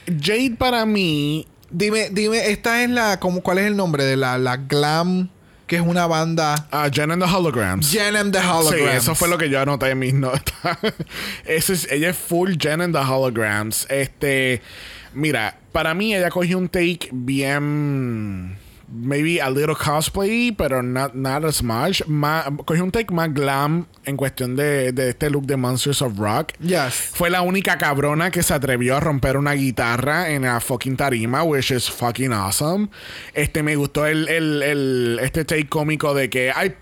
Jade para mí. Dime, dime, esta es la. Como, ¿Cuál es el nombre de la, la glam? Que es una banda. Ah, Jen and the Holograms. Jen and the Holograms. Sí, eso fue lo que yo anoté en mis notas. es, ella es full Jen and the Holograms. Este. Mira, para mí ella cogió un take bien maybe a little cosplay, pero not, not as much. cogió un take más glam en cuestión de, de, este look de Monsters of Rock. Yes. Fue la única cabrona que se atrevió a romper una guitarra en la fucking tarima, which is fucking awesome. Este me gustó el, el, el este take cómico de que, ay,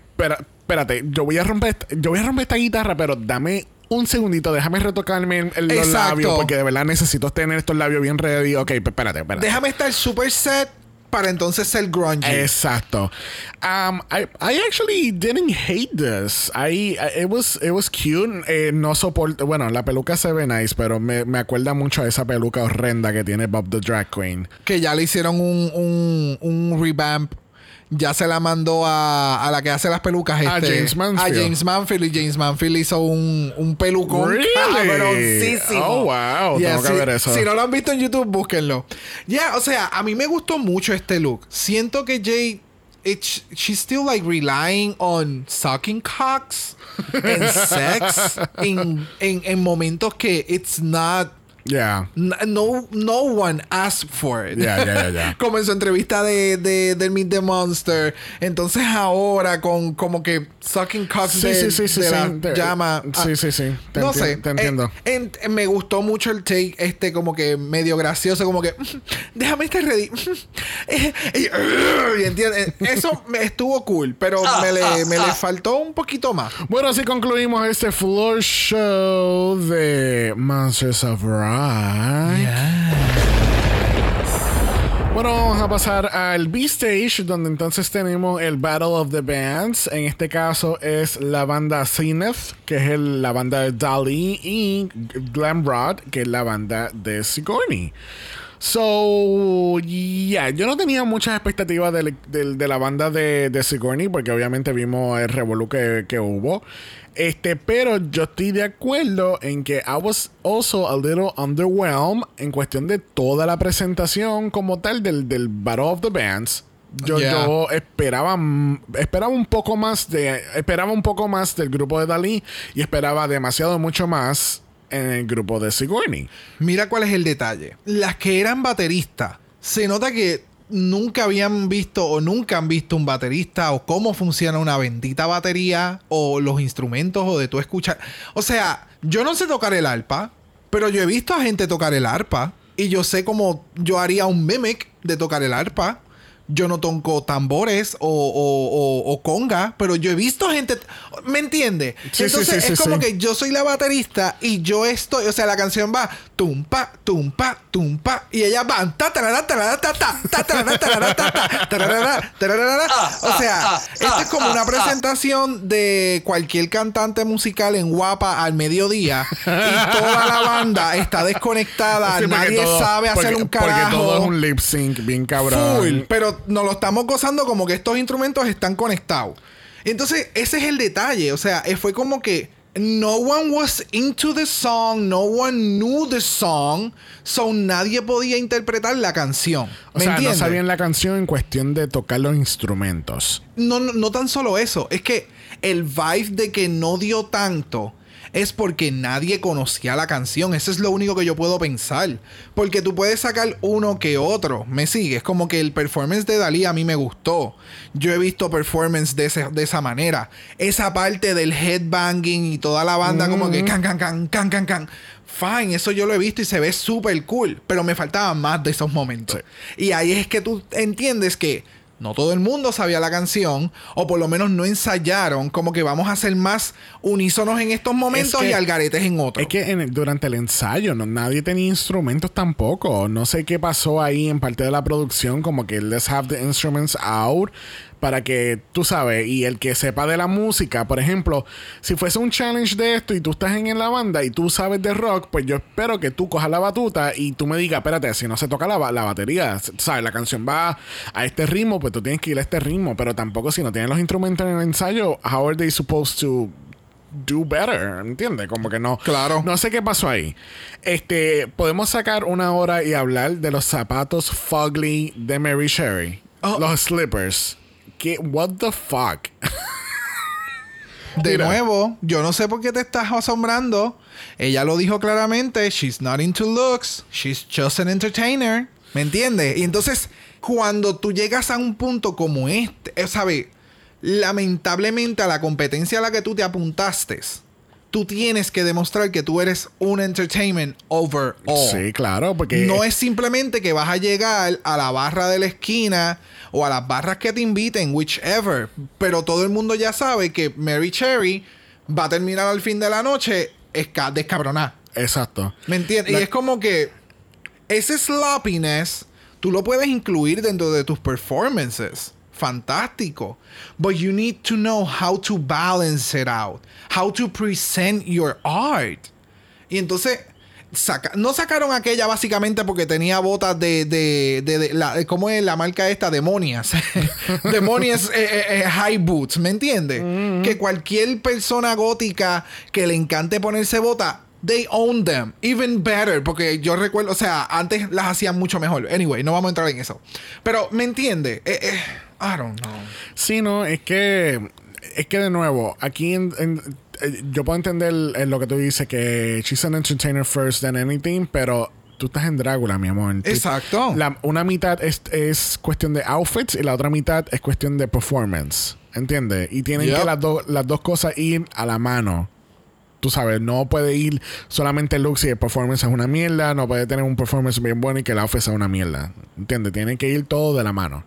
espérate, yo voy a romper, yo voy a romper esta guitarra, pero dame un segundito, déjame retocarme el, los labios porque de verdad necesito tener estos labios bien ready. Ok, espérate, espérate. Déjame estar super set para entonces ser grungy. Exacto. Um, I, I actually didn't hate this. I, it was it was cute. Eh, no soporto. Bueno, la peluca se ve nice, pero me, me acuerda mucho a esa peluca horrenda que tiene Bob the Drag Queen. Que ya le hicieron un, un, un revamp ya se la mandó a, a la que hace las pelucas. A este, James Manfield. A James Manfield. Y James Manfield hizo un, un pelucón Really? cabroncísimo. Oh, wow. Yeah, Tengo que si, ver eso. si no lo han visto en YouTube, búsquenlo. Ya, o sea, a mí me gustó mucho este look. Siento que Jay... She's still like relying on sucking cocks and sex in, en, en momentos que it's not Yeah. No, no one asked for it. Ya, ya, ya. como en su entrevista de, de, del Meet the Monster. Entonces ahora con como que sucking cocks Sí, de, sí, sí, sí, de sí. la Te- llama. sí, sí, sí. Te no sé. te entiendo. Eh, en- me gustó mucho el take este como que medio gracioso. Como que déjame estar ready. Eh, y, y entiende, eso me estuvo cool. Pero me, le, me le faltó un poquito más. Bueno, así concluimos este floor show de Monsters of Rock. Bueno, vamos a pasar al B-Stage, donde entonces tenemos el Battle of the Bands. En este caso es la banda Zenith, que es la banda de Dali, y Glamrod, que es la banda de Sigourney. So, yeah, yo no tenía muchas expectativas de, la banda de, de Sigourney, porque obviamente vimos el revolú que hubo. Este, pero yo estoy de acuerdo en que I was also a little underwhelmed en cuestión de toda la presentación como tal del, del Battle of the Bands. Yo, Yeah. yo esperaba, mm, esperaba un poco más de, esperaba un poco más del grupo de Dalí y esperaba demasiado mucho más en el grupo de Sigourney. Mira cuál es el detalle. Las que eran bateristas, se nota que nunca habían visto o nunca han visto un baterista o cómo funciona una bendita batería o los instrumentos o de tú escuchar. O sea, yo no sé tocar el arpa, pero yo he visto a gente tocar el arpa y yo sé cómo yo haría un mimic de tocar el arpa. Yo no toco tambores o, o- o- o conga, pero yo he visto gente. ¿Me entiende? Sí, Entonces sí, sí, es como sí. que yo soy la baterista y yo estoy, o sea, la canción va tumpa, tumpa, tumpa y ella va ta tarara, tarara, ta ta ta tarara, tarara, ta ta tarara, tarara. O sea, esto es como una presentación de cualquier cantante musical en Guapa al mediodía y toda la banda está desconectada, nadie todo- sabe hacer porque- un carajo. Porque todo es un lip sync bien cabrón. Full, pero nos lo estamos gozando como que estos instrumentos están conectados. Entonces, ese es el detalle. O sea, fue como que no one was into the song, no one knew the song, so nadie podía interpretar la canción. O ¿Me sea, no entiendes? sabían la canción en cuestión de tocar los instrumentos. No, no, no tan solo eso, es que el vibe de que no dio tanto es porque nadie conocía la canción. Eso es lo único que yo puedo pensar. Porque tú puedes sacar uno que otro. Me sigues. Como que el performance de Dalí a mí me gustó. Yo he visto performance de, ese- de esa manera. Esa parte del headbanging y toda la banda como que can, can, can, can, can, can. Fine, eso yo lo he visto y se ve súper cool. Pero me faltaban más de esos momentos. Y ahí es que tú entiendes que no todo el mundo sabía la canción, o por lo menos no ensayaron, como que vamos a ser más unísonos en estos momentos que- y algaretes en otros. Es que en el- durante el ensayo no, nadie tenía instrumentos tampoco. No sé qué pasó ahí en parte de la producción, como que let's have the instruments out para que tú sabes, y el que sepa de la música, por ejemplo, si fuese un challenge de esto y tú estás en, en la banda y tú sabes de rock, pues yo espero que tú cojas la batuta y tú me digas, espérate, si no se toca la batería, sabes, la canción va a este ritmo, pues tú tienes que ir a este ritmo, pero tampoco si no tienen los instrumentos en el ensayo, how are they supposed to do better, ¿entiendes? Como que no. Claro. No sé qué pasó ahí. Este, podemos sacar una hora y hablar de los zapatos Fugly de Mary Sherry. Oh. Los slippers. ¿Qué? What the fuck? de mira. nuevo, yo no sé por qué te estás asombrando. Ella lo dijo claramente, she's not into looks, she's just an entertainer. ¿Me entiendes? Y entonces, cuando tú llegas a un punto como este, eh, ¿sabes? Lamentablemente a la competencia a la que tú te apuntaste, tú tienes que demostrar que tú eres un entertainment overall. Sí, claro, porque No es simplemente que vas a llegar a la barra de la esquina o a las barras que te inviten, whichever. Pero todo el mundo ya sabe que Mary Cherry va a terminar al fin de la noche esca- descabronada. Exacto. ¿Me entiendes? La- Y es como que ese sloppiness, Tú lo puedes incluir dentro de tus performances. Fantástico. But you need to know how to balance it out. How to present your art. Y entonces, saca- no sacaron aquella básicamente porque tenía botas de, de, de, de- la, de- ¿cómo es la marca esta? Demonias. Demonias eh, eh, eh, High Boots, ¿me entiendes? Que cualquier persona gótica que le encante ponerse botas, they own them. Even better, porque yo recuerdo, o sea, antes las hacían mucho mejor. Anyway, no vamos a entrar en eso. Pero, ¿me entiende? Eh, eh, I don't know. Sí, no, es que. Es que de nuevo, aquí en- en- eh, yo puedo entender en lo que tú dices que she's an entertainer first than anything, pero tú estás en Drácula, mi amor. Exacto. La- una mitad es, es cuestión de outfits y la otra mitad es cuestión de performance. ¿Entiendes? Y tienen Yep. que las, dos las dos cosas ir a la mano. Tú sabes, no puede ir solamente el look si el performance es una mierda, no puede tener un performance bien bueno y que el outfit sea una mierda. ¿Entiendes? Tienen que ir todo de la mano.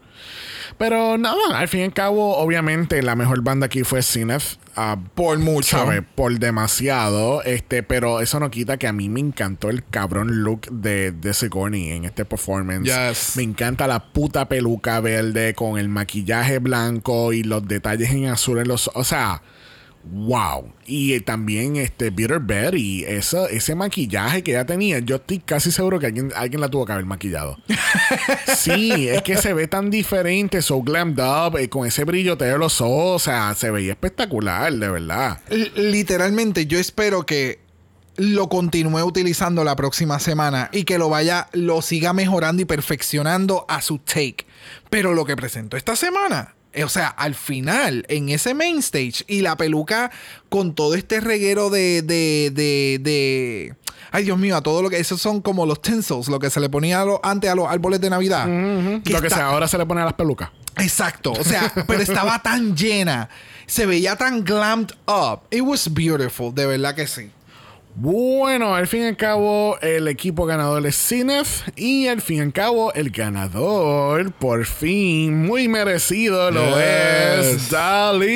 Pero nada, al fin y al cabo, obviamente la mejor banda aquí fue Zenith. ah, Por mucho. ¿sabes? Por demasiado. Este, pero eso no quita que a mí me encantó el cabrón look de, de Sigourney en este performance. Yes. Me encanta la puta peluca verde con el maquillaje blanco y los detalles en azul en los. O sea. Wow. Y eh, también este Bitter Betty, eso, ese maquillaje que ella tenía, yo estoy casi seguro que alguien, alguien la tuvo que haber maquillado. sí, es que se ve tan diferente, so glammed up, eh, con ese brilloteo de los ojos, o sea, se veía espectacular, de verdad. L- literalmente yo espero que lo continúe utilizando la próxima semana y que lo vaya, lo siga mejorando y perfeccionando a su take. Pero lo que presentó esta semana, o sea, al final, en ese main stage y la peluca con todo este reguero de, de, de, de- Ay, Dios mío, a todo lo que... Esos son como los tinsels, lo que se le ponía a lo- antes a los árboles de Navidad. Que Lo que sea, ahora se le pone a las pelucas. Exacto, o sea, pero estaba tan llena, se veía tan glammed up. It was beautiful, de verdad que sí. Bueno, al fin y al cabo, el equipo ganador es Zenith. Y al fin y al cabo, el ganador, por fin, muy merecido, lo Yes. es Dali.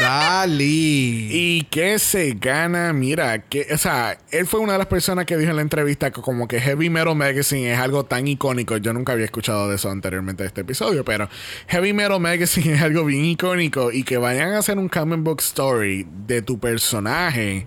Dali. ¿Y qué se gana? Mira, que, o sea, él fue una de las personas que dijo en la entrevista que como que Heavy Metal Magazine es algo tan icónico. Yo nunca había escuchado de eso anteriormente de este episodio, pero Heavy Metal Magazine es algo bien icónico y que vayan a hacer un comic book story de tu personaje.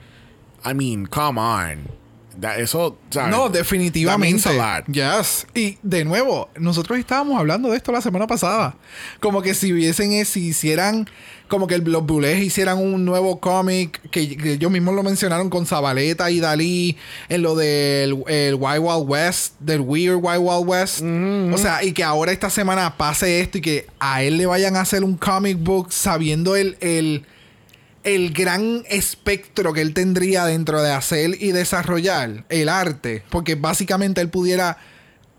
I mean, come on. Da- eso, ¿sabes? No, That definitivamente. means a lot. Yes. Y de nuevo, nosotros estábamos hablando de esto la semana pasada. Como que si hubiesen, eh, si hicieran, como que el- los Bulés hicieran un nuevo cómic, que, que ellos mismos lo mencionaron con Zabaleta y Dalí, en lo del el Wild Wild West, del Weird Wild Wild West. O sea, y que ahora esta semana pase esto y que a él le vayan a hacer un comic book sabiendo el, el el gran espectro que él tendría dentro de hacer y desarrollar el arte, porque básicamente él pudiera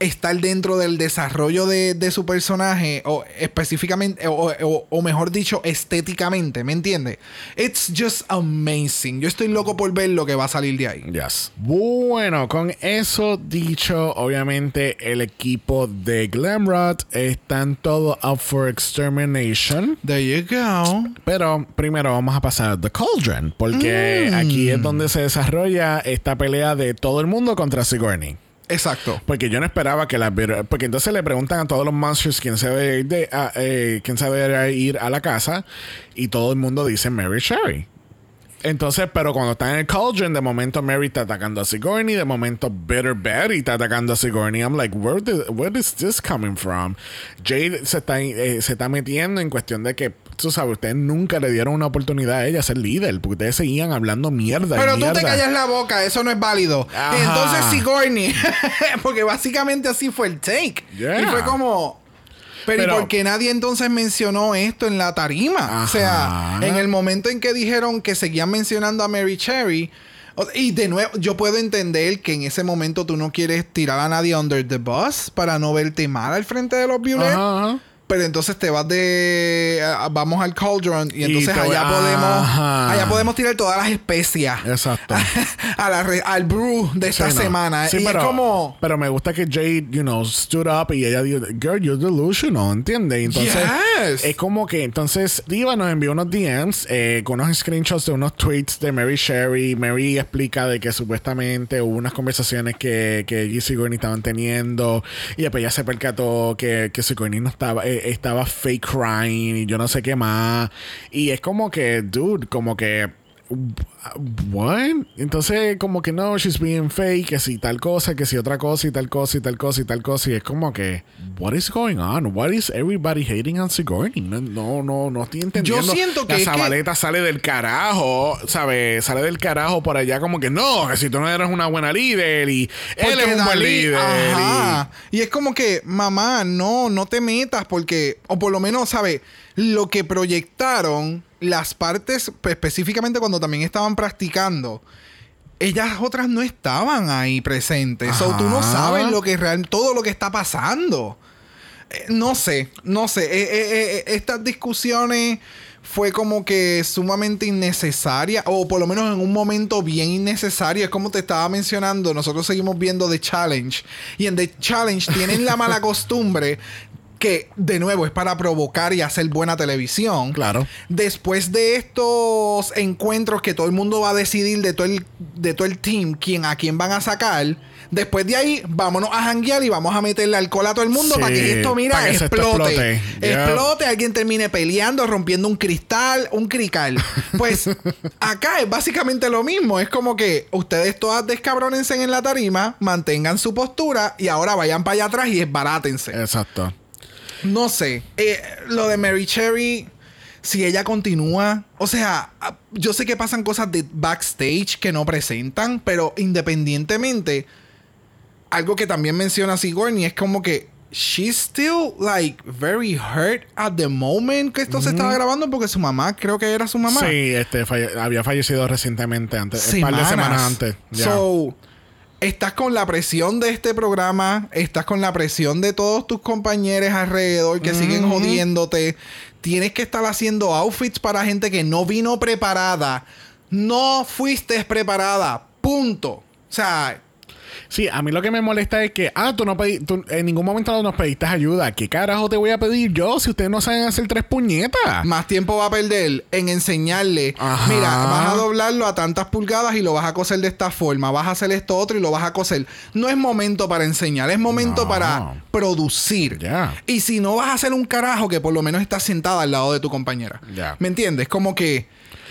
estar dentro del desarrollo de, de su personaje, o específicamente, o, o- o mejor dicho, estéticamente, ¿me entiendes? It's just amazing. Yo estoy loco por ver lo que va a salir de ahí. Yes. Bueno, con eso dicho, obviamente el equipo de Glamrod están todos up for extermination. There you go. Pero primero vamos a pasar a The Cauldron, porque aquí es donde se desarrolla esta pelea de todo el mundo contra Sigourney. Exacto. Porque yo no esperaba que la... Porque entonces le preguntan a todos los monsters quién se debe ir, de- a- eh, quién se debe ir a la casa y todo el mundo dice Mary Sherry. Entonces, pero cuando está en el Cauldron, de momento Mary está atacando a Sigourney, de momento Bitter Betty está atacando a Sigourney. I'm like, where, where is this coming from? Jade se está, eh, se está metiendo en cuestión de que, tú sabes, ustedes nunca le dieron una oportunidad a ella a ser líder, porque ustedes seguían hablando mierda. Pero tú te callas la boca, eso no es válido. Ajá. Entonces Sigourney, porque básicamente así fue el take. Yeah. Y fue como... Pero, Pero- ¿y por qué nadie entonces mencionó esto en la tarima? O sea, en el momento en que dijeron que seguían mencionando a Mary Cherry, y de nuevo, yo puedo entender que en ese momento tú no quieres tirar a nadie under the bus para no verte mal al frente de los Violet. Ajá. Pero entonces te vas de vamos al cauldron y entonces allá podemos Ajá. allá podemos tirar todas las especias Exacto. a la re- al brew de esta Sí, no. semana Sí, y pero, es como pero me gusta que Jade, you know, stood up y ella dijo, girl, you're delusional, ¿entiendes? Entonces, Yes. es como que, entonces, Diva nos envió unos DMs eh, con unos screenshots de unos tweets de Mary Sherry. Mary explica de que supuestamente hubo unas conversaciones que, que ella y Sigourney estaban teniendo y después ya se percató que, que Sigourney no estaba, eh, estaba fake crying y yo no sé qué más. Y es como que, dude, como que What? Entonces, como que no, she's being fake, que si tal cosa, que si otra cosa, y tal cosa, y tal cosa, y tal cosa. Y es como que, what is going on? What is everybody hating on Sigourney? No, no, no, no estoy entendiendo. Yo siento que La que- Zabaleta sale del carajo, ¿sabes? Sale del carajo por allá, como que no, que si tú no eres una buena líder y él es un buen líder. y- Ajá. Y... es como que, mamá, no, no te metas porque, o por lo menos, ¿sabes? Lo que proyectaron, las partes, pues, específicamente cuando también estaban practicando, ellas otras no estaban ahí presentes. So, tú no Ajá. sabes lo que real, todo lo que está pasando. Eh, no sé, no sé. Eh, eh, estas discusiones fue como que sumamente innecesaria o por lo menos en un momento bien innecesario. Es como te estaba mencionando, nosotros seguimos viendo The Challenge y en The Challenge tienen la mala costumbre que de nuevo es para provocar y hacer buena televisión. Claro. Después de estos encuentros que todo el mundo va a decidir de todo el, de todo el team quién, a quién van a sacar, después de ahí vámonos a janguear y vamos a meterle alcohol a todo el mundo Sí, para que esto, mira, que explote. explote. Yeah. Explote, alguien termine peleando, rompiendo un cristal, un crical. Pues acá es básicamente lo mismo. Es como que ustedes todas descabrónense en la tarima, mantengan su postura y ahora vayan para allá atrás y desbarátense. Exacto. No sé. Eh, lo de Mary Cherry, si ella continúa. O sea, ah, yo sé que pasan cosas de backstage que no presentan, pero independientemente, algo que también menciona Sigourney es como que. She's still like very hurt at the moment que esto se estaba grabando porque su mamá creo que era su mamá. Sí, este falle- había fallecido recientemente, antes, un par de Semanas. antes. Ya. So, estás con la presión de este programa, estás con la presión de todos tus compañeros alrededor que siguen jodiéndote. Tienes que estar haciendo outfits para gente que no vino preparada. No fuiste preparada. Punto. O sea, Sí, a mí lo que me molesta es que, ah, tú no pedí, tú en ningún momento nos pediste ayuda. ¿Qué carajo te voy a pedir yo si ustedes no saben hacer tres puñetas? más tiempo va a perder en enseñarle. Ajá. Mira, vas a doblarlo a tantas pulgadas y lo vas a coser de esta forma. Vas a hacer esto otro y lo vas a coser. No es momento para enseñar, es momento No. para producir. Ya. Y si no vas a hacer un carajo, que por lo menos estás sentada al lado de tu compañera. Ya. ¿Me entiendes? Como que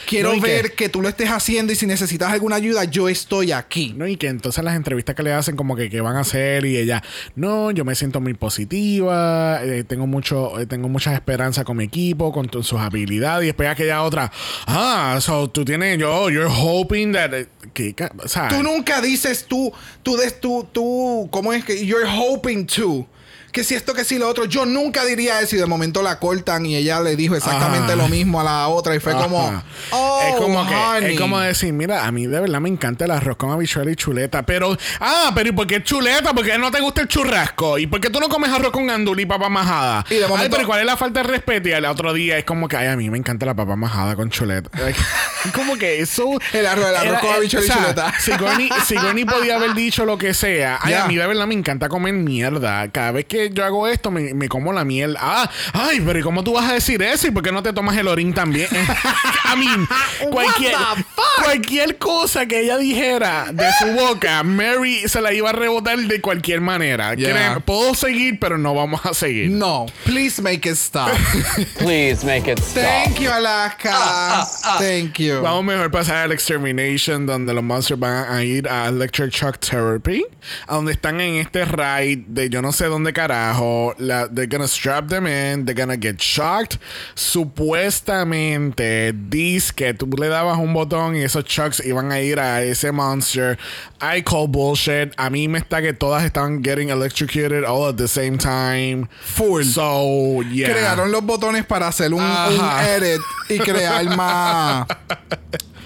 quiero No, ver que- que... tú lo estés haciendo y si necesitas alguna ayuda, yo estoy aquí. No, y que entonces las entrevistas que le hacen como que qué van a hacer y ella, no, yo me siento muy positiva, eh, tengo mucho, eh, tengo muchas esperanzas con mi equipo, con sus habilidades y después aquella otra, ah, so tú tienes, yo, you're hoping that, eh, que, o sea, Tú nunca dices tú, tú des tú, tú, ¿cómo es que? You're hoping to. Que si esto, que si lo otro. Yo nunca diría eso y de momento la cortan y ella le dijo exactamente Ajá. lo mismo a la otra y fue como, Ajá. oh, es como que honey". es como decir, mira, a mí de verdad me encanta el arroz con habichuela y chuleta, pero ah, pero ¿y por qué chuleta? Porque no te gusta el churrasco y por qué tú no comes arroz con andul y papa majada. Y de momento- Ay, pero ¿cuál es la falta de respeto? Y al otro día es como que ay, a mí me encanta la papa majada con chuleta. Es como que eso El arroz- el arroz era- con habichuela y o sea, chuleta. Sigourney, Sigourney podía haber dicho lo que sea. Ay, a mí de verdad me encanta comer mierda. Cada vez que yo hago esto me, me como la miel. Ah, ay, pero ¿y cómo tú vas a decir eso? ¿Y por qué no te tomas el orín también? I mean, cualquier, cualquier cosa que ella dijera de su boca, Mary se la iba a rebotar de cualquier manera. Yeah. Puedo seguir, pero no vamos a seguir. No, please make it stop. Please make it stop. Thank you, Alaska. Thank you. Vamos mejor pasar al Extermination, donde los monsters van a ir a Electric Shock Therapy, a donde están en este ride de yo no sé dónde carajo. La, they're gonna strap them in, they're gonna get shocked. Supuestamente, dice que tú le dabas un botón y esos shocks iban a ir a ese monster. I call bullshit. A mí me está que todas están getting electrocuted all at the same time. Full. So, yeah. Crearon los botones para hacer un, un edit y crear más.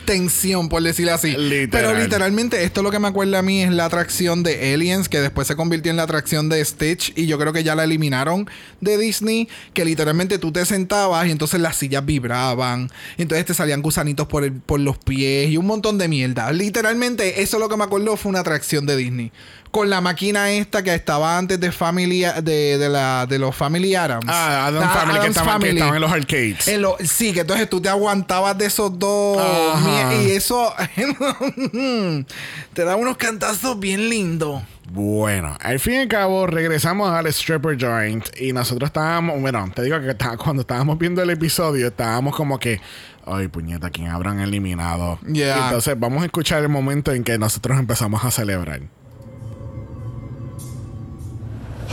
Tensión, por decirlo así. Literal. Pero literalmente, esto lo que me acuerda a mí es la atracción de Aliens, que después se convirtió en la atracción de Stitch, y yo creo que ya la eliminaron de Disney, que literalmente tú te sentabas y entonces las sillas vibraban, y entonces te salían gusanitos por, el- por los pies y un montón de mierda. Literalmente, eso lo que me acuerdo fue una atracción de Disney. Con la máquina esta que estaba antes de Family de, de la, de los Family Adams. Ah, Adam Ah, Family, que estaban, que estaban en los arcades. En lo- sí, que entonces tú te aguantabas de esos dos. Ajá. Y eso te da unos cantazos bien lindos. Bueno, al fin y al cabo regresamos al stripper joint y nosotros estábamos, bueno, te digo que está- cuando estábamos viendo el episodio estábamos como que, ay puñeta, ¿quién habrán eliminado? Yeah. Entonces vamos a escuchar el momento en que nosotros empezamos a celebrar.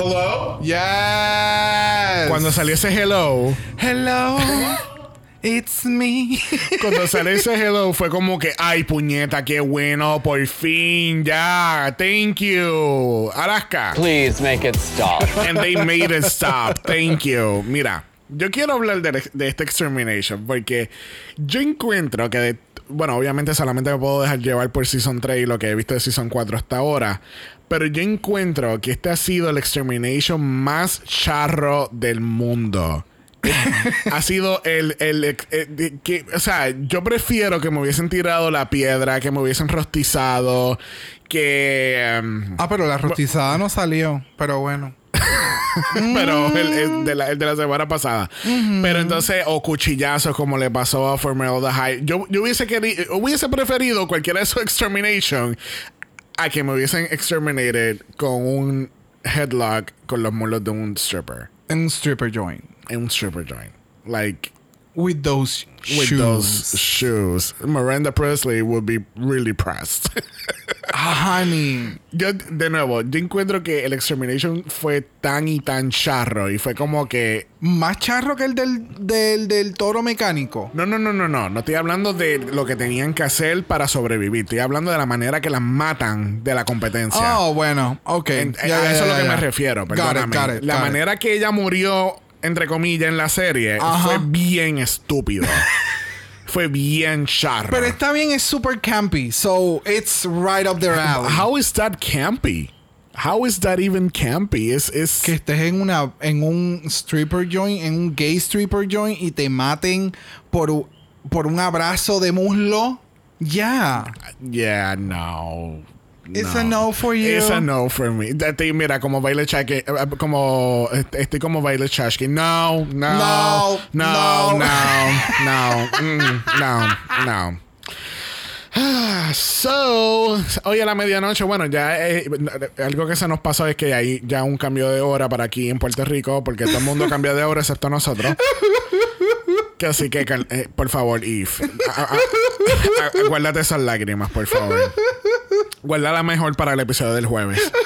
Hello? Yes. Cuando salió ese hello, Hello. It's me. cuando salió ese hello fue como que, ay puñeta, qué bueno, por fin, ya, thank you, Alaska. Please make it stop. And they made it stop. Thank you. Mira, yo quiero hablar de, de este Extermination porque yo encuentro que, de- bueno, obviamente solamente me puedo dejar llevar por Season 3 y lo que he visto de Season 4 hasta ahora. Pero yo encuentro que este ha sido el Extermination más charro del mundo. ha sido el, el, el- de- que, o sea, yo prefiero que me hubiesen tirado la piedra, que me hubiesen rostizado, que em, ah, pero la rostizada no salió. Pero bueno. pero el, el de la, de la semana pasada. Pero entonces, o cuchillazos como le pasó a Formelda High. Yo, yo hubiese querido, hubiese preferido cualquiera de esos extermination a que me hubiesen exterminated con un headlock con los mulos de un stripper. En un stripper joint. En un stripper joint. Like, With those with shoes. those shoes. Miranda Presley would be really pressed. Honey. Yo, de nuevo, yo encuentro que el Extermination fue tan y tan charro y fue como que Más charro que el del, del, del toro mecánico. No, no, no, no, no. No estoy hablando de lo que tenían que hacer para sobrevivir. Estoy hablando de la manera que las matan de la competencia. Oh, bueno. Ok. En- a eso es lo que me refiero. Got it, Perdóname. got it, la got it. manera que ella murió, entre comillas, en la serie Ajá. fue bien estúpido. fue bien charro. Pero está bien, es super campy. So, it's right up their alley. How is that campy? How is that even campy? Es, es que estés en una en un stripper joint, en un gay stripper joint y te maten por, por un abrazo de muslo. Ya. Yeah, no. It's a no for you. It's a no for me. Mira, como baile chasque, eh, como este- estoy como baile chasque. No, no, No, no, no. no, no, mm, no, no. So, hoy a la medianoche, bueno, ya eh, algo que se nos pasó es que hay ya un cambio de hora para aquí en Puerto Rico, porque todo el mundo cambia de hora excepto nosotros. Que así que, eh, por favor, Eve, a- a- a- guárdate esas lágrimas, por favor. Guárdala mejor para el episodio del jueves.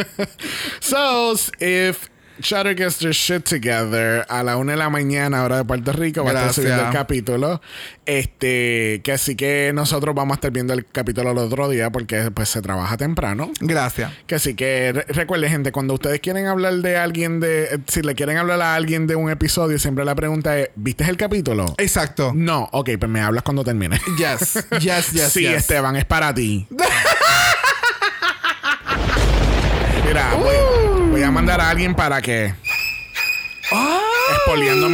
so, if Shutter gets their shit together a la una de la mañana, hora de Puerto Rico, va a estar subiendo el capítulo. Este, que así que nosotros vamos a estar viendo el capítulo el otro día porque pues se trabaja temprano. Gracias. Que así que re- recuerde, gente, cuando ustedes quieren hablar de alguien de. eh, Si le quieren hablar a alguien de un episodio, siempre la pregunta es: ¿Viste el capítulo? Exacto. No, ok, pues me hablas cuando termine. Yes. Yes, yes, sí, yes. Esteban, es para ti. Mira, voy mandar a alguien para que.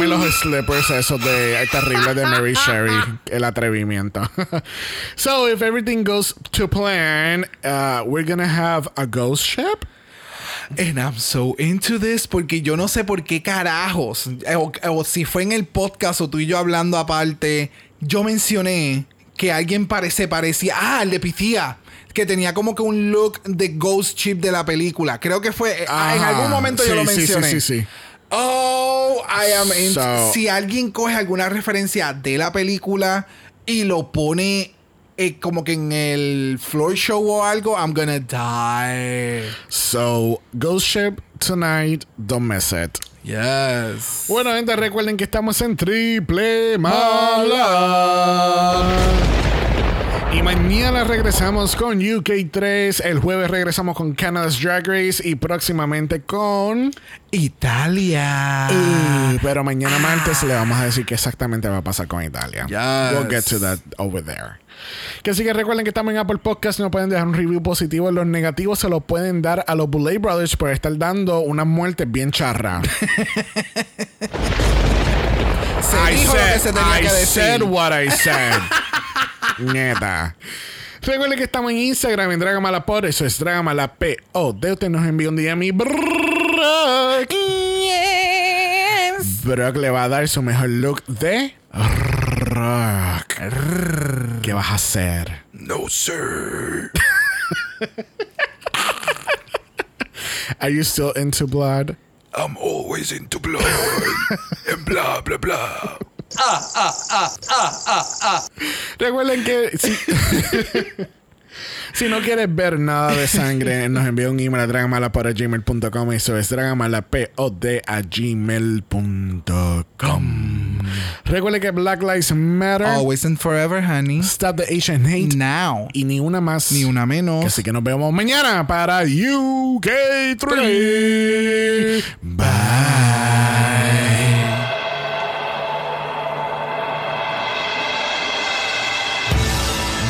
Los slippers esos de terribles de Mary Sherry. El atrevimiento. so, if everything goes to plan, uh, we're gonna have a ghost ship. And I'm so into this porque yo no sé por qué carajos, eh, o, o si fue en el podcast o tú y yo hablando aparte, yo mencioné que alguien parece parecía, ah, el de Pitía, que tenía como que un look de Ghost Chip de la película. Creo que fue, ah, en algún momento yo lo sí, sí, mencioné. sí, sí. Oh, I am in. So- si alguien coge alguna referencia de la película y lo pone eh, como que en el floor show o algo, I'm gonna die. So, ghost ship tonight. Don't miss it. Yes. Bueno, gente, recuerden que estamos en Triple Mala. Y mañana regresamos con UK3. El jueves regresamos con Canada's Drag Race. Y próximamente con. Italia. Uh, pero mañana martes le vamos a decir qué exactamente va a pasar con Italia. Yes. We'll get to that over there. Que así que recuerden que estamos en Apple Podcast. No pueden dejar un review positivo. Los negativos se los pueden dar a los Boulay Brothers por estar dando unas muertes bien charras. Se dijo lo que se tenía I que decir. said what I said. Neta. Recuerden que estamos en Instagram en Dragamalapod. Eso es Dragamalapod. De usted nos envía un DM y Brock. Brock le va a dar su mejor look de rock. ¿Qué vas a hacer? No, sir. Are you still into blood? I'm always into blood. and blah, blah, blah. Recuerden que si, si no quieres ver nada de sangre, nos envía un email a dragamalapod.gmail.com. Eso es dragamalapod a gmail.com. Recuerden que Black Lives Matter. Always and forever, honey. Stop the Asian hate. Now. Y ni una más. Ni una menos. Así que nos vemos mañana para UK3. Bye.